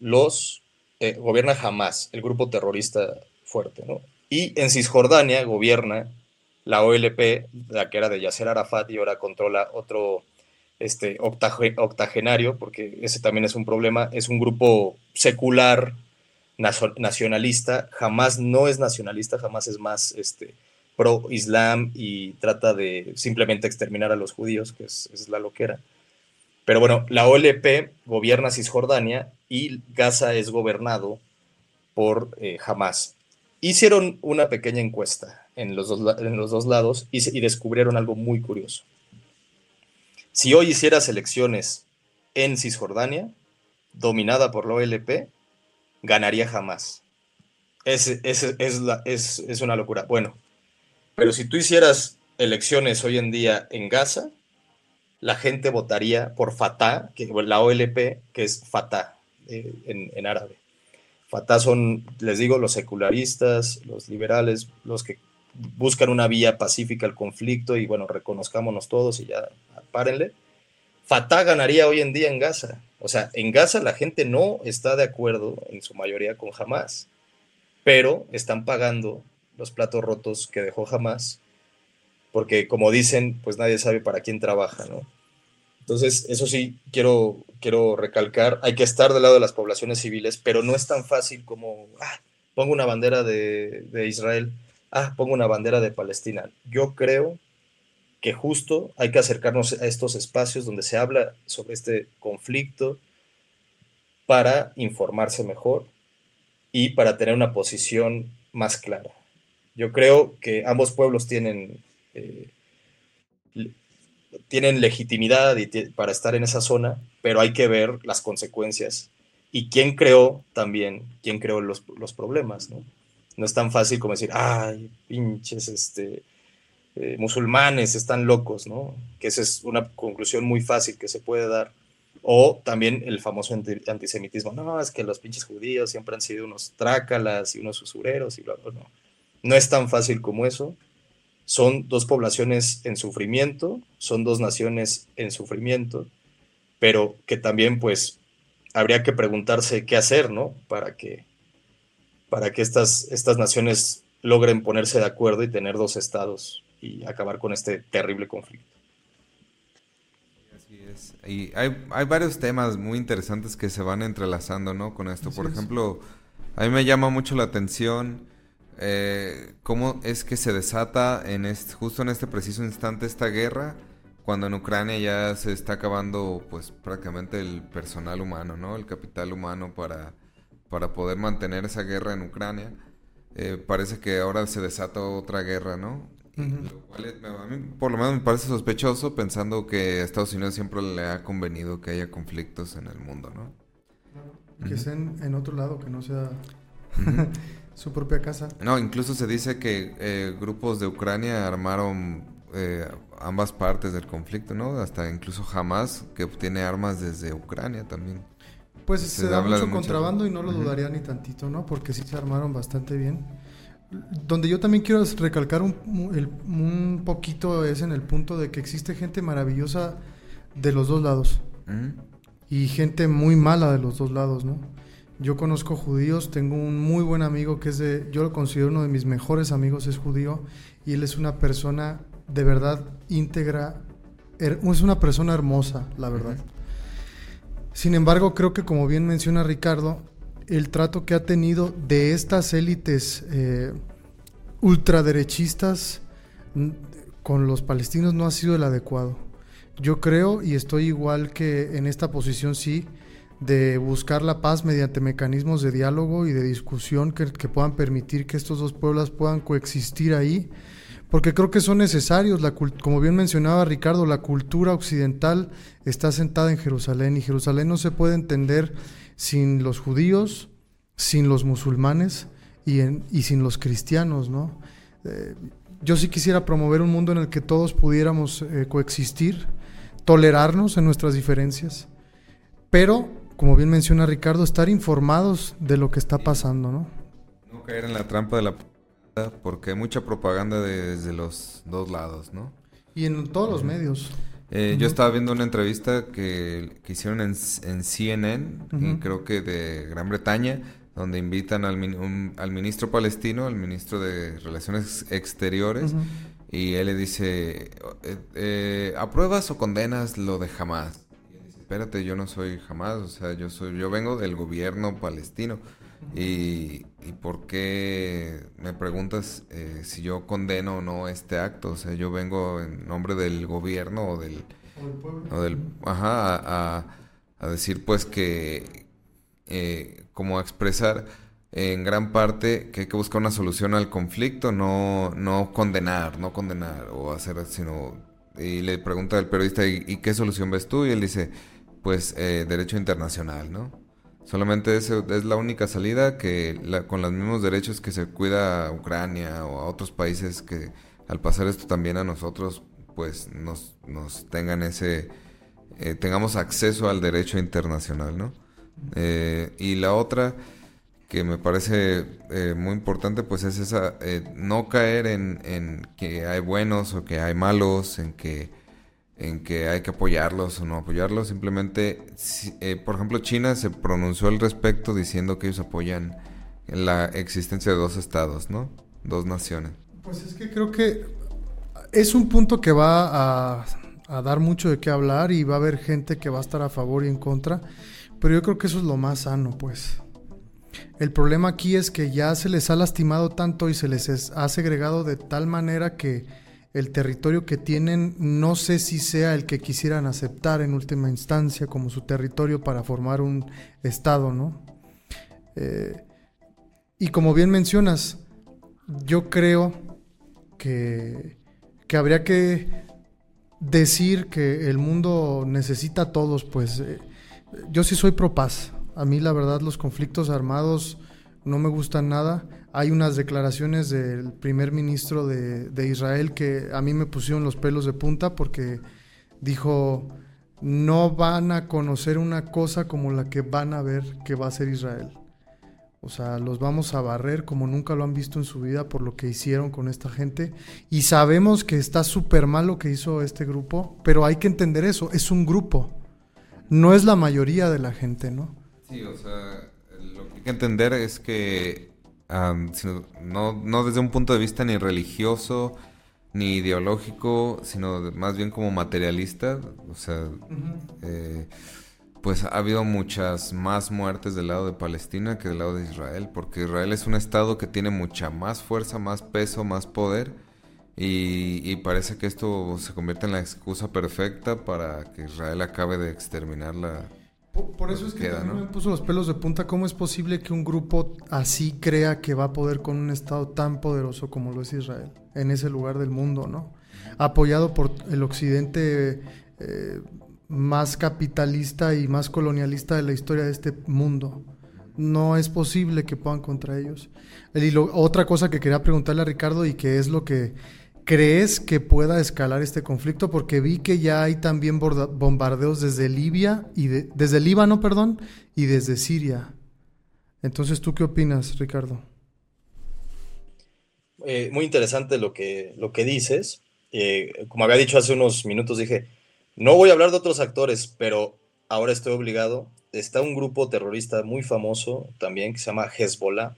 los, eh, gobierna Hamas, el grupo terrorista fuerte, ¿no? Y en Cisjordania gobierna la OLP, la que era de Yasser Arafat y ahora controla otro este, octogenario, porque ese también es un problema, es un grupo secular, nacionalista, jamás no es nacionalista, jamás es más este, pro-islam y trata de simplemente exterminar a los judíos, que es la loquera. Pero bueno, la OLP gobierna Cisjordania y Gaza es gobernado por eh, Hamas. hicieron una pequeña encuesta en los dos, en los dos lados y, descubrieron algo muy curioso. Si hoy hicieras elecciones en Cisjordania, dominada por la OLP, ganaría jamás. Es, es, es, una locura. Bueno, pero si tú hicieras elecciones hoy en día en Gaza, la gente votaría por Fatah, que, la OLP, que es Fatah eh, en, árabe. Fatah son, les digo, los secularistas, los liberales, los que buscan una vía pacífica al conflicto y bueno, reconozcámonos todos y ya párenle. Fatah ganaría hoy en día en Gaza. O sea, en Gaza la gente no está de acuerdo en su mayoría con Hamas, pero están pagando los platos rotos que dejó Hamas, porque como dicen, pues nadie sabe para quién trabaja, ¿no? Entonces, eso sí, quiero, quiero recalcar, hay que estar del lado de las poblaciones civiles, pero no es tan fácil como, ah, pongo una bandera de, de Israel, ah, pongo una bandera de Palestina. Yo creo que justo hay que acercarnos a estos espacios donde se habla sobre este conflicto para informarse mejor y para tener una posición más clara. Yo creo que ambos pueblos tienen, eh, tienen legitimidad para estar en esa zona, pero hay que ver las consecuencias y quién creó también, quién creó los, los problemas, ¿no? No es tan fácil como decir, ay, pinches, este, eh, musulmanes están locos, ¿no? Que esa es una conclusión muy fácil que se puede dar. O también el famoso antisemitismo. No, es que los pinches judíos siempre han sido unos trácalas y unos usureros y bla, bla, no. No es tan fácil como eso. Son dos poblaciones en sufrimiento, son dos naciones en sufrimiento, pero que también, pues, habría que preguntarse qué hacer, ¿no? Para que, para que estas, estas naciones logren ponerse de acuerdo y tener dos estados y acabar con este terrible conflicto. Así es. Y hay, varios temas muy interesantes que se van entrelazando, ¿no? Con esto. Por ejemplo, a mí me llama mucho la atención eh, cómo es que se desata en este, justo en este preciso instante esta guerra cuando en Ucrania ya se está acabando pues prácticamente el personal humano, ¿no? El capital humano para, para poder mantener esa guerra en Ucrania. Eh, parece que ahora se desata otra guerra, ¿no? Lo cual a mí por lo menos me parece sospechoso pensando que a Estados Unidos siempre le ha convenido que haya conflictos en el mundo, ¿no? Que estén en otro lado, que no sea su propia casa. No, incluso se dice que eh, grupos de Ucrania armaron eh, ambas partes del conflicto, ¿no? Hasta incluso Hamas, que obtiene armas desde Ucrania también. Pues se, da mucho contrabando y no lo dudaría ni tantito, ¿no? Porque sí se armaron bastante bien donde yo también quiero recalcar un, un, poquito es en el punto de que existe gente maravillosa de los dos lados y gente muy mala de los dos lados, ¿no? Yo conozco judíos, tengo un muy buen amigo que es de, yo lo considero uno de mis mejores amigos, es judío y él es una persona de verdad íntegra, es una persona hermosa, la verdad. Sin embargo, creo que como bien menciona Ricardo, el trato que ha tenido de estas élites eh, ultraderechistas con los palestinos no ha sido el adecuado. Yo creo y estoy igual que en esta posición sí, de buscar la paz mediante mecanismos de diálogo y de discusión que, puedan permitir que estos dos pueblos puedan coexistir ahí, porque creo que son necesarios. La, como bien mencionaba Ricardo, la cultura occidental está sentada en Jerusalén y Jerusalén no se puede entender sin los judíos, sin los musulmanes y, y sin los cristianos, ¿no? Eh, yo sí quisiera promover un mundo en el que todos pudiéramos eh, coexistir, tolerarnos en nuestras diferencias, pero, como bien menciona Ricardo, estar informados de lo que está pasando, ¿no? No caer en la trampa de la propaganda, porque hay mucha propaganda desde los dos lados, ¿no? Y en todos los medios. Eh, yo estaba viendo una entrevista que, hicieron en, CNN, creo que de Gran Bretaña, donde invitan al, al ministro palestino, al ministro de Relaciones Exteriores, y él le dice, eh, eh, ¿apruebas o condenas lo de Hamas? Y espérate, yo no soy Hamas, o sea, yo, soy, yo vengo del gobierno palestino. Y, y, por qué me preguntas eh, si yo condeno o no este acto? O sea, yo vengo en nombre del gobierno o del... O del ajá, a, a, decir pues que... Eh, como a expresar en gran parte que hay que buscar una solución al conflicto, no, no condenar, no condenar o hacer, sino... Y le pregunta al periodista, ¿y, qué solución ves tú? Y él dice, pues eh, derecho internacional, ¿no? Solamente es, es la única salida que con los mismos derechos que se cuida a Ucrania o a otros países que al pasar esto también a nosotros, pues nos, nos tengan ese, eh, tengamos acceso al derecho internacional, ¿no? Eh, y la otra que me parece eh, muy importante, pues es esa, no caer en, que hay buenos o que hay malos, en que, en que hay que apoyarlos o no apoyarlos. Simplemente, eh, por ejemplo, China se pronunció al respecto diciendo que ellos apoyan la existencia de dos estados, ¿no? Dos naciones. Pues es que creo que es un punto que va a, a dar mucho de qué hablar y va a haber gente que va a estar a favor y en contra, pero yo creo que eso es lo más sano, pues. El problema aquí es que ya se les ha lastimado tanto y se les ha segregado de tal manera que el territorio que tienen no sé si sea el que quisieran aceptar en última instancia como su territorio para formar un estado, ¿no? Eh, y como bien mencionas, yo creo que, que, habría que decir que el mundo necesita a todos, pues eh, yo sí soy pro paz, a mí la verdad los conflictos armados no me gustan nada. Hay unas declaraciones del primer ministro de, Israel que a mí me pusieron los pelos de punta porque dijo, no van a conocer una cosa como la que van a ver que va a ser Israel. O sea, los vamos a barrer como nunca lo han visto en su vida por lo que hicieron con esta gente. Y sabemos que está súper mal lo que hizo este grupo, pero hay que entender eso, es un grupo. No es la mayoría de la gente, ¿no? Sí, o sea, lo que hay que entender es que no, no desde un punto de vista ni religioso ni ideológico, sino más bien como materialista, o sea, eh, pues ha habido muchas más muertes del lado de Palestina que del lado de Israel, porque Israel es un estado que tiene mucha más fuerza, más peso, más poder, y, y parece que esto se convierte en la excusa perfecta para que Israel acabe de exterminar la, por, eso es que me puso los pelos de punta. ¿Cómo es posible que un grupo así crea que va a poder con un Estado tan poderoso como lo es Israel, en ese lugar del mundo, ¿no? Apoyado por el occidente eh, más capitalista y más colonialista de la historia de este mundo. No es posible que puedan contra ellos. Y otra cosa que quería preguntarle a Ricardo y que es lo que ¿Crees que pueda escalar este conflicto? Porque vi que ya hay también bombardeos desde Libia y desde Líbano, perdón, y desde Siria. Entonces, ¿tú qué opinas, Ricardo? Eh, muy interesante lo que, lo que dices. Eh, como había dicho hace unos minutos, dije, no voy a hablar de otros actores, pero ahora estoy obligado. Está un grupo terrorista muy famoso también que se llama Hezbollah.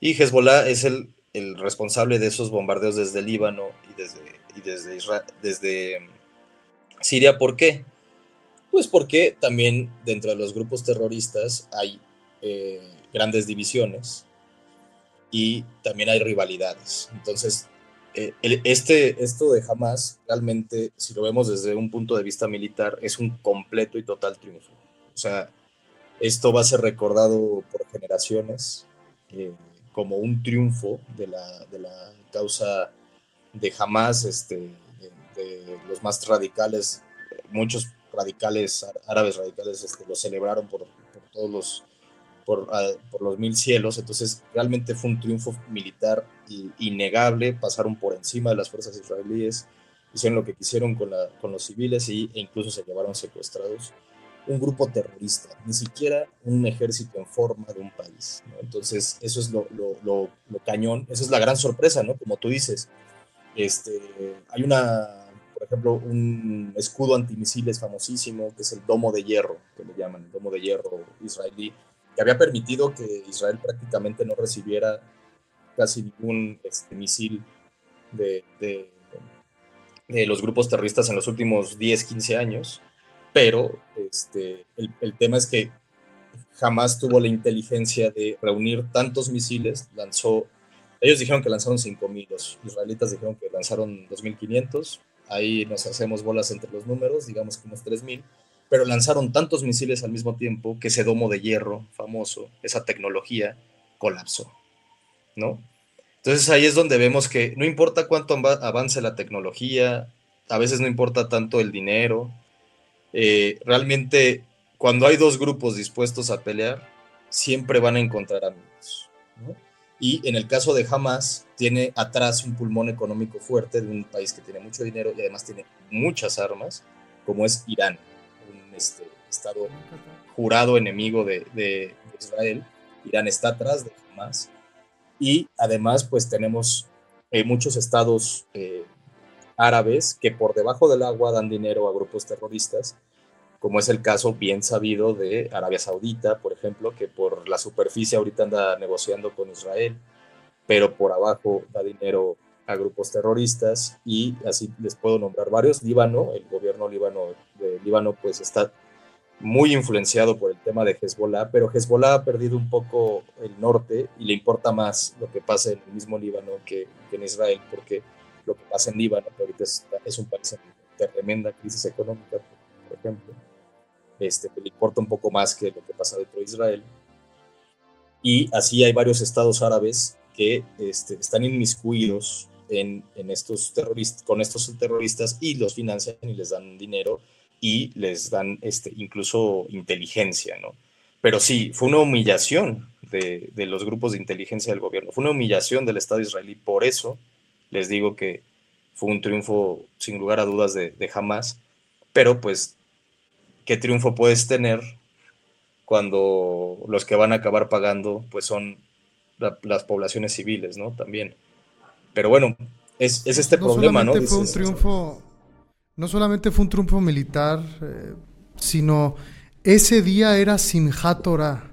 Y Hezbollah es el el responsable de esos bombardeos desde Líbano y desde, y desde, desde mm, Siria. ¿Por qué? Pues porque también dentro de los grupos terroristas hay eh, grandes divisiones y también hay rivalidades. Entonces, eh, este, esto de Hamas, realmente, si lo vemos desde un punto de vista militar, es un completo y total triunfo. O sea, esto va a ser recordado por generaciones. Eh, como un triunfo de la, de la causa de Hamas, este, de, los más radicales, muchos radicales, árabes radicales, este, lo celebraron por, todos los, ah, por, los mil cielos, entonces realmente fue un triunfo militar innegable, pasaron por encima de las fuerzas israelíes, hicieron lo que quisieron con, la, con los civiles y, e incluso se llevaron secuestrados un grupo terrorista, ni siquiera un ejército en forma de un país. Entonces, eso es lo, cañón, esa es la gran sorpresa, ¿no? Como tú dices, este, hay una, por ejemplo, un escudo antimisiles famosísimo, que es el Domo de Hierro, que le llaman, el Domo de Hierro israelí, que había permitido que Israel prácticamente no recibiera casi ningún este, misil de, de, de los grupos terroristas en los últimos 10, 15 años pero este, el, tema es que jamás tuvo la inteligencia de reunir tantos misiles, lanzó, ellos dijeron que lanzaron 5.000, los israelitas dijeron que lanzaron 2.500, ahí nos hacemos bolas entre los números, digamos que unos 3.000, pero lanzaron tantos misiles al mismo tiempo que ese domo de hierro famoso, esa tecnología, colapsó, ¿no? Entonces ahí es donde vemos que no importa cuánto avance la tecnología, a veces no importa tanto el dinero, eh, realmente cuando hay dos grupos dispuestos a pelear, siempre van a encontrar amigos. Y en el caso de Hamas, tiene atrás un pulmón económico fuerte de un país que tiene mucho dinero y además tiene muchas armas, como es Irán, un este, estado jurado enemigo de, Israel. Irán está atrás de Hamas. Y además, pues tenemos eh, muchos estados eh, árabes que por debajo del agua dan dinero a grupos terroristas, como es el caso bien sabido de Arabia Saudita, por ejemplo, que por la superficie ahorita anda negociando con Israel, pero por abajo da dinero a grupos terroristas y así les puedo nombrar varios. Líbano, el gobierno líbano de Líbano pues está muy influenciado por el tema de Hezbollah, pero Hezbollah ha perdido un poco el norte y le importa más lo que pasa en el mismo Líbano que, que en Israel, porque lo que pasa en Líbano, que ahorita es, un país en tremenda crisis económica, por ejemplo, este, le importa un poco más que lo que pasa dentro de Israel. Y así hay varios estados árabes que este, están inmiscuidos en, en, estos terroristas, con estos terroristas y los financian y les dan dinero y les dan este, incluso inteligencia, ¿no? Pero sí, fue una humillación de, de, los grupos de inteligencia del gobierno, fue una humillación del Estado israelí, por eso les digo que fue un triunfo sin lugar a dudas de, de Hamas, pero pues, ¿qué triunfo puedes tener cuando los que van a acabar pagando pues son las poblaciones civiles, ¿no? También. Pero bueno, es, es este problema, ¿no? Fue un triunfo, no solamente fue un triunfo militar, eh, sino ese día era Simchat Torah.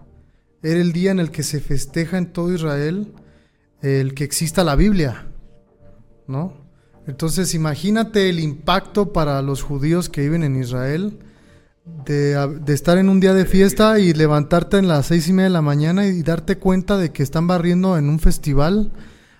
Era el día en el que se festeja en todo Israel el que exista la Biblia. ¿No? Entonces imagínate el impacto para los judíos que viven en Israel de, estar en un día de fiesta y levantarte en las seis y media de la mañana y darte cuenta de que están barriendo en un festival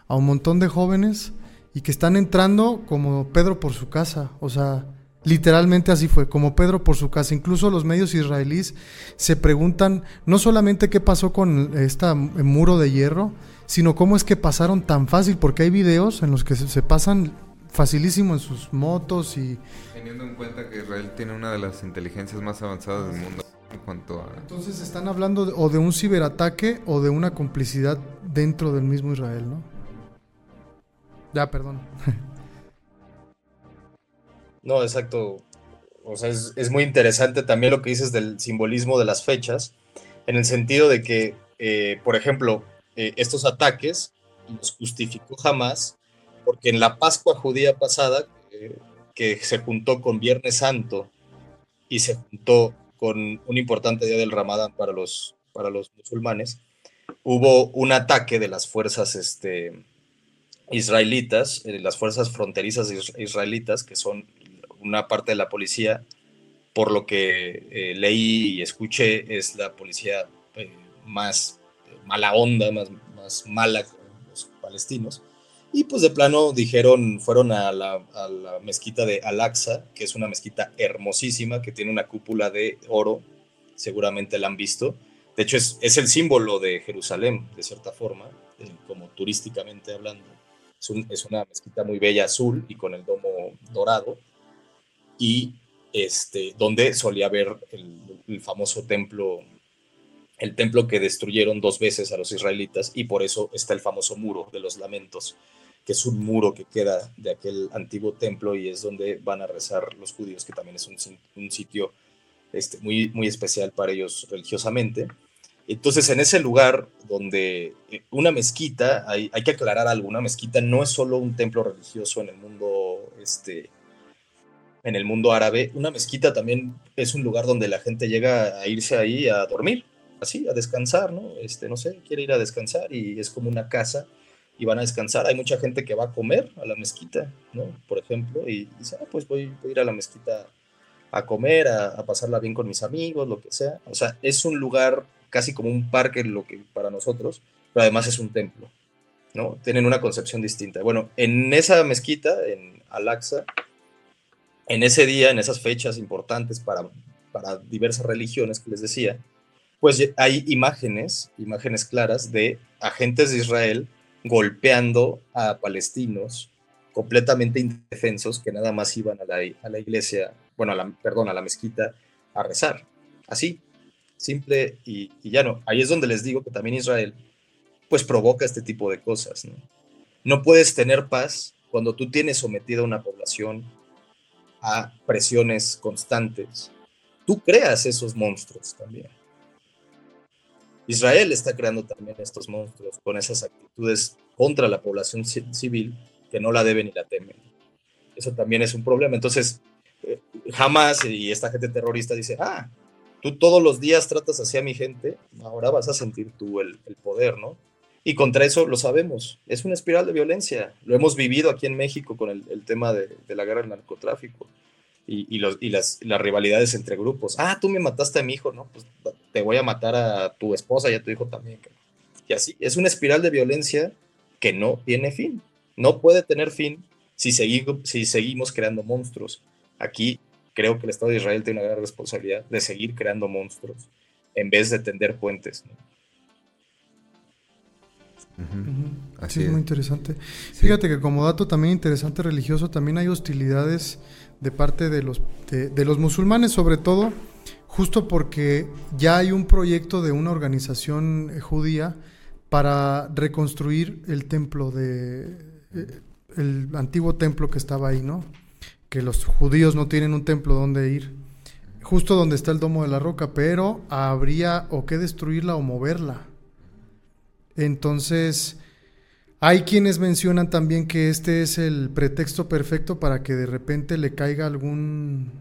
a un montón de jóvenes y que están entrando como Pedro por su casa. O sea, literalmente así fue, como Pedro por su casa. Incluso los medios israelíes se preguntan no solamente qué pasó con este muro de hierro, sino cómo es que pasaron tan fácil, porque hay videos en los que se, pasan facilísimo en sus motos y... Teniendo en cuenta que Israel tiene una de las inteligencias más avanzadas del mundo en cuanto a... Entonces están hablando o de un ciberataque o de una complicidad dentro del mismo Israel, ¿no? Ya, perdón. no, exacto. O sea, es, es, muy interesante también lo que dices del simbolismo de las fechas, en el sentido de que, eh, por ejemplo, eh, estos ataques los justificó jamás, porque en la Pascua judía pasada, que se juntó con Viernes Santo y se juntó con un importante día del Ramadán para los, para los musulmanes, hubo un ataque de las fuerzas este, israelitas, eh, las fuerzas fronterizas israelitas, que son una parte de la policía, por lo que eh, leí y escuché, es la policía más mala onda, más, más mala con los palestinos. Y pues de plano dijeron, fueron a la, mezquita de Al-Aqsa, que es una mezquita hermosísima, que tiene una cúpula de oro, seguramente la han visto. De hecho, es, es el símbolo de Jerusalén, de cierta forma, eh, como turísticamente hablando. Es, una mezquita muy bella azul y con el domo dorado. Y este, donde solía haber el famoso templo el templo que destruyeron dos veces a los israelitas y por eso está el famoso muro de los lamentos, que es un muro que queda de aquel antiguo templo y es donde van a rezar los judíos, que también es un, sitio este, muy, muy especial para ellos religiosamente. Entonces, en ese lugar donde eh, una mezquita, hay, hay, que aclarar algo, una mezquita no es solo un templo religioso en el mundo, este, en el mundo árabe, una mezquita también es un lugar donde la gente llega a irse ahí a dormir, así, a descansar, ¿no? Este, no sé, quiere ir a descansar y es como una casa y van a descansar. Hay mucha gente que va a comer a la mezquita, ¿no? Por ejemplo, y dice, ah, pues voy, a ir a la mezquita a comer, a, pasarla bien con mis amigos, lo que sea. O sea, es un lugar casi como un parque lo que para nosotros, pero además es un templo, ¿no? Tienen una concepción distinta. Bueno, en esa mezquita, en Al-Aqsa, en ese día, en esas fechas importantes para, para diversas religiones que les decía, pues hay imágenes, imágenes claras de agentes de Israel golpeando a palestinos completamente indefensos que nada más iban a la, iglesia, bueno, a la, perdón, a la mezquita a rezar. Así, simple y, y llano. Ahí es donde les digo que también Israel pues provoca este tipo de cosas. ¿no? no puedes tener paz cuando tú tienes sometida una población a presiones constantes. Tú creas esos monstruos también. Israel está creando también estos monstruos con esas actitudes contra la población civil que no la deben ni la temen. Eso también es un problema. Entonces, eh, jamás, y esta gente terrorista dice, ah, tú todos los días tratas así a mi gente, ahora vas a sentir tú el, poder, ¿no? Y contra eso lo sabemos, es una espiral de violencia. Lo hemos vivido aquí en México con el, tema de, la guerra del narcotráfico y, los, y las, las, rivalidades entre grupos. Ah, tú me mataste a mi hijo, ¿no? Pues te voy a matar a tu esposa y a tu hijo también. Y así, es una espiral de violencia que no tiene fin. No puede tener fin si, si seguimos creando monstruos. Aquí creo que el Estado de Israel tiene una gran responsabilidad de seguir creando monstruos en vez de tender puentes. Así es muy interesante. Fíjate que como dato también interesante religioso, también hay hostilidades de parte de los, de los musulmanes, sobre todo justo porque ya hay un proyecto de una organización judía para reconstruir el templo de eh, el antiguo templo que estaba ahí, ¿no? Que los judíos no tienen un templo donde ir, justo donde está el domo de la roca, pero habría o que destruirla o moverla. Entonces, hay quienes mencionan también que este es el pretexto perfecto para que de repente le caiga algún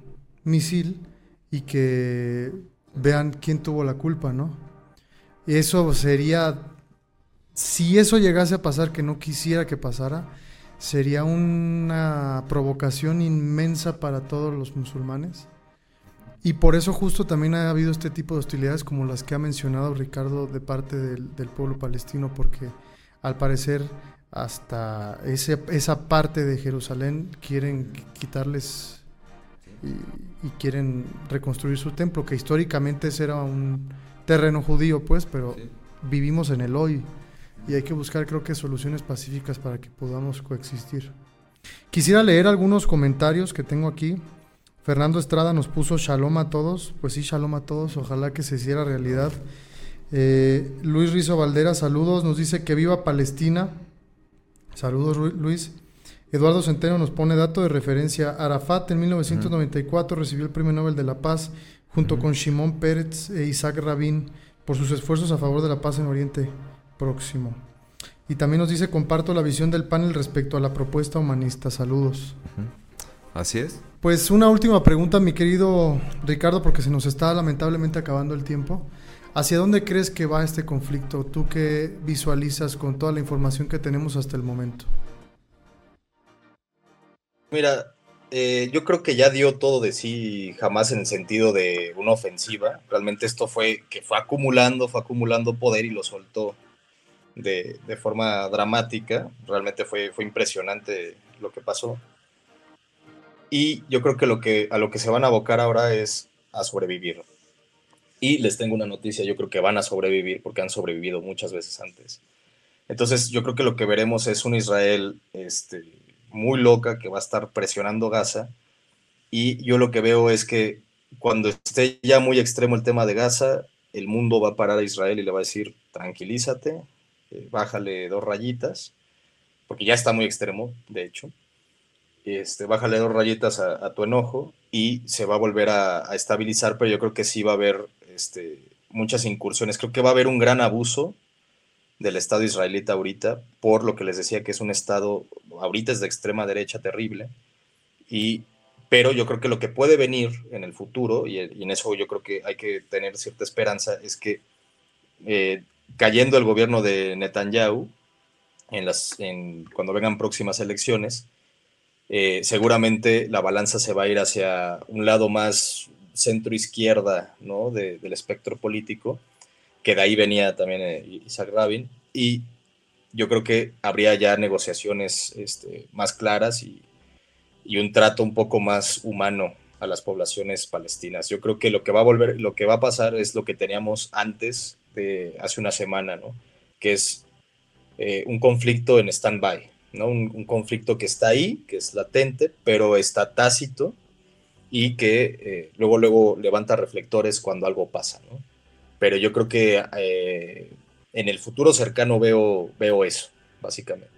misil y que vean quién tuvo la culpa, ¿no? Eso sería, si eso llegase a pasar, que no quisiera que pasara, sería una provocación inmensa para todos los musulmanes. Y por eso justo también ha habido este tipo de hostilidades como las que ha mencionado Ricardo de parte del, pueblo palestino, porque al parecer hasta ese, esa parte de Jerusalén quieren quitarles y, quieren reconstruir su templo, que históricamente ese era un terreno judío, pues, pero vivimos en el hoy y hay que buscar, creo que, soluciones pacíficas para que podamos coexistir. Quisiera leer algunos comentarios que tengo aquí. Fernando Estrada nos puso shalom a todos. Pues sí, shalom a todos. Ojalá que se hiciera realidad. Eh, Luis Rizo Valdera, saludos. Nos dice que viva Palestina. Saludos, Luis. Eduardo Centeno nos pone dato de referencia. Arafat en 1994 recibió el Premio Nobel de la Paz junto con Shimon Peretz e Isaac Rabin por sus esfuerzos a favor de la paz en Oriente Próximo. Y también nos dice, comparto la visión del panel respecto a la propuesta humanista. Saludos. Así es. Pues una última pregunta, mi querido Ricardo, porque se nos está lamentablemente acabando el tiempo. ¿Hacia dónde crees que va este conflicto? ¿Tú qué visualizas con toda la información que tenemos hasta el momento? Mira, eh, yo creo que ya dio todo de sí, jamás en el sentido de una ofensiva. Realmente esto fue que fue acumulando, fue acumulando poder y lo soltó de, forma dramática. Realmente fue, fue impresionante lo que pasó. Y yo creo que, que a lo que se van a abocar ahora es a sobrevivir. Y les tengo una noticia, yo creo que van a sobrevivir porque han sobrevivido muchas veces antes. Entonces yo creo que lo que veremos es un Israel este, muy loca que va a estar presionando Gaza. Y yo lo que veo es que cuando esté ya muy extremo el tema de Gaza, el mundo va a parar a Israel y le va a decir, tranquilízate, eh, bájale dos rayitas, porque ya está muy extremo, de hecho. Este, bájale dos rayitas a, tu enojo y se va a volver a, estabilizar, pero yo creo que sí va a haber este, muchas incursiones. Creo que va a haber un gran abuso del Estado israelita ahorita, por lo que les decía que es un Estado, ahorita es de extrema derecha terrible, y, pero yo creo que lo que puede venir en el futuro, y, en eso yo creo que hay que tener cierta esperanza, es que eh, cayendo el gobierno de Netanyahu, en las, en, cuando vengan próximas elecciones, eh, seguramente la balanza se va a ir hacia un lado más centro-izquierda ¿no? del espectro político, que de ahí venía también eh, Isaac Rabin, y yo creo que habría ya negociaciones este, más claras y, y, un trato un poco más humano a las poblaciones palestinas. Yo creo que lo que va a volver, lo que va a pasar es lo que teníamos antes de hace una semana, ¿no? Que es eh, un conflicto en stand-by, ¿no? Un, conflicto que está ahí, que es latente, pero está tácito y que eh, luego, luego levanta reflectores cuando algo pasa, ¿no? Pero yo creo que eh, en el futuro cercano veo, veo eso, básicamente.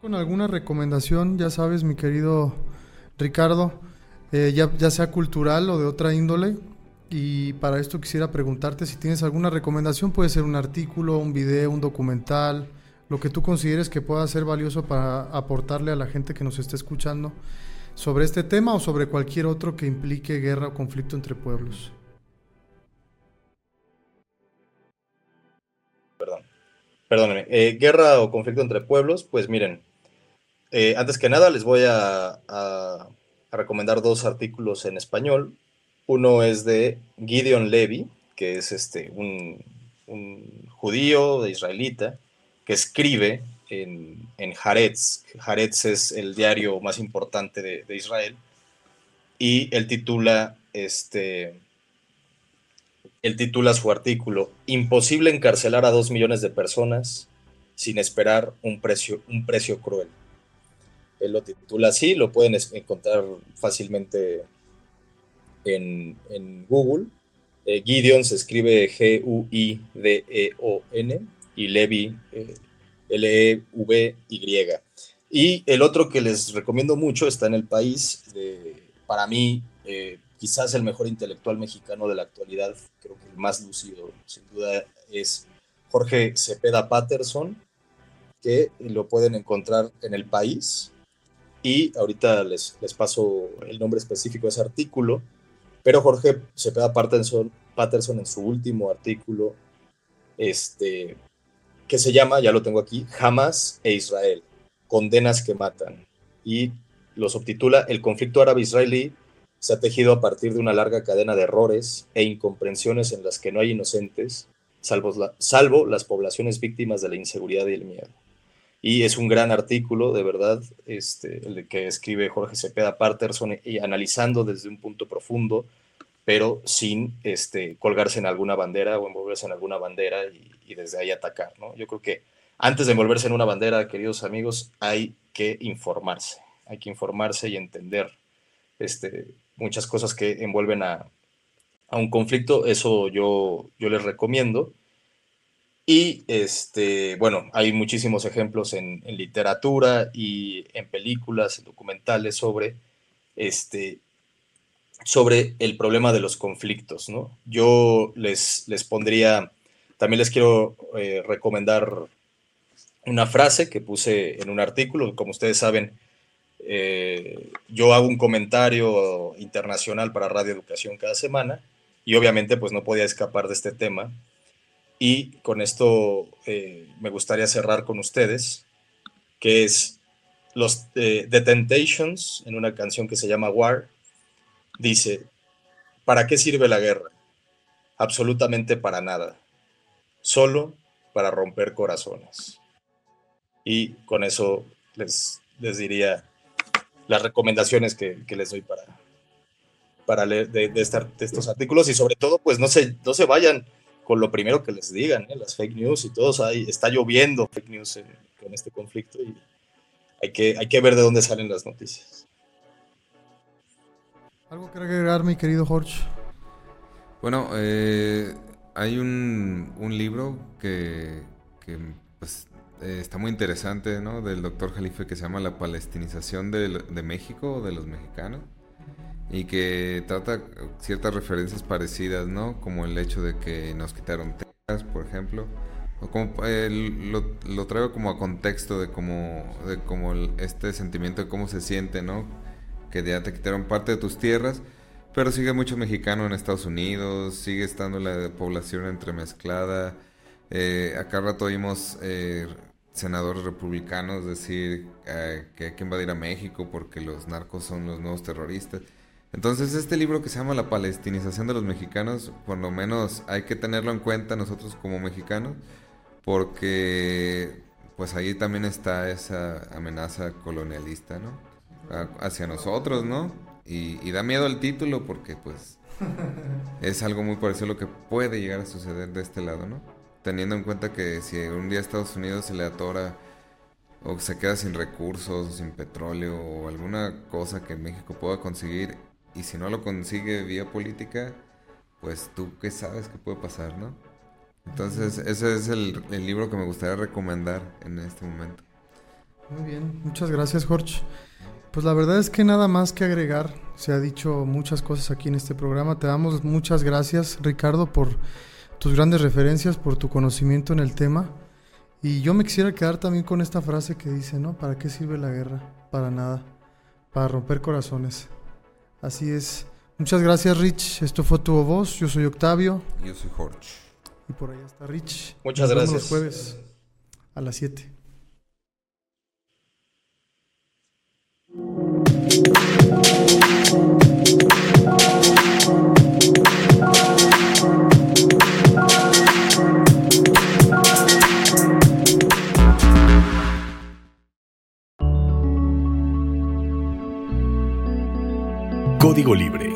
Con alguna recomendación, ya sabes, mi querido Ricardo, eh, ya, ya sea cultural o de otra índole, y para esto quisiera preguntarte si tienes alguna recomendación, puede ser un artículo, un video, un documental, lo que tú consideres que pueda ser valioso para aportarle a la gente que nos esté escuchando sobre este tema o sobre cualquier otro que implique guerra o conflicto entre pueblos. Perdón, perdónenme. Eh, guerra o conflicto entre pueblos, pues miren, eh, antes que nada les voy a, recomendar dos artículos en español. Uno es de Gideon Levy, que es este, un, judío de israelita, que escribe en, en Haaretz. Es el diario más importante de, Israel. Y él titula, este, él titula su artículo Imposible encarcelar a dos millones de personas sin esperar un precio, un precio cruel. Él lo titula así, lo pueden encontrar fácilmente en, Google. Eh, Gideon se escribe G-U-I-D-E-O-N y Levi eh, L-E-V-Y. Y el otro que les recomiendo mucho está en el país, para mí, eh, quizás el mejor intelectual mexicano de la actualidad, creo que el más lúcido, sin duda, es Jorge Cepeda Patterson, que lo pueden encontrar en el país. Y ahorita les, les paso el nombre específico de ese artículo, pero Jorge Cepeda Patterson, Patterson en su último artículo, este, que se llama, ya lo tengo aquí, Hamas e Israel, condenas que matan. Y lo subtitula El conflicto árabe-israelí se ha tejido a partir de una larga cadena de errores e incomprensiones en las que no hay inocentes, salvo, las poblaciones víctimas de la inseguridad y el miedo. Y es un gran artículo, de verdad, este, el que escribe Jorge Cepeda Patterson y analizando desde un punto profundo pero sin este, colgarse en alguna bandera o envolverse en alguna bandera y, desde ahí atacar. ¿no? Yo creo que antes de envolverse en una bandera, queridos amigos, hay que informarse, hay que informarse y entender este, muchas cosas que envuelven a, un conflicto, eso yo, yo les recomiendo. Y este, bueno, hay muchísimos ejemplos en, en literatura y en películas, en documentales sobre este, sobre el problema de los conflictos, ¿no? Yo les, les pondría, también les quiero eh, recomendar una frase que puse en un artículo, como ustedes saben, eh, yo hago un comentario internacional para Radio Educación cada semana y obviamente pues no podía escapar de este tema y con esto eh, me gustaría cerrar con ustedes, que es los The Temptations en una canción que se llama War, dice, ¿para qué sirve la guerra? Absolutamente para nada, solo para romper corazones. Y con eso les, les diría las recomendaciones que, les doy para, para leer de, estos artículos y sobre todo, pues no se, no se vayan con lo primero que les digan, ¿eh? las fake news y todos ahí, está lloviendo fake news con este conflicto y hay que, hay que ver de dónde salen las noticias. ¿Algo que agregar, mi querido Jorge? Bueno, eh, hay un, libro que, pues, eh, está muy interesante, ¿no? Del doctor Jalife que se llama La palestinización de, de México, de los mexicanos, y que trata ciertas referencias parecidas, ¿no? Como el hecho de que nos quitaron Texas, por ejemplo. O como, lo, lo, traigo como a contexto de cómo, de cómo este sentimiento de cómo se siente, ¿no? Que ya te quitaron parte de tus tierras, pero sigue mucho mexicano en Estados Unidos, sigue estando la población entremezclada. Eh, acá rato oímos eh, senadores republicanos decir eh, que hay que invadir a México porque los narcos son los nuevos terroristas. Entonces este libro que se llama La palestinización de los mexicanos, por lo menos hay que tenerlo en cuenta nosotros como mexicanos, porque pues ahí también está esa amenaza colonialista, ¿no? Hacia nosotros, ¿no? Y, y, da miedo el título porque pues es algo muy parecido a lo que puede llegar a suceder de este lado, ¿no? Teniendo en cuenta que si un día Estados Unidos se le atora o se queda sin recursos, sin petróleo o alguna cosa que México pueda conseguir y si no lo consigue vía política, pues tú qué sabes que puede pasar, ¿no? Entonces ese es el, el libro que me gustaría recomendar en este momento. Muy bien, muchas gracias Jorge. Pues la verdad es que nada más que agregar, se ha dicho muchas cosas aquí en este programa. Te damos muchas gracias Ricardo por tus grandes referencias, por tu conocimiento en el tema. Y yo me quisiera quedar también con esta frase que dice, ¿no? ¿Para qué sirve la guerra? Para nada. Para romper corazones. Así es. Muchas gracias, Rich. Esto fue tu voz. Yo soy Octavio. Yo soy Jorge. Y por allá está Rich. Muchas gracias. los jueves a las 7. Código Libre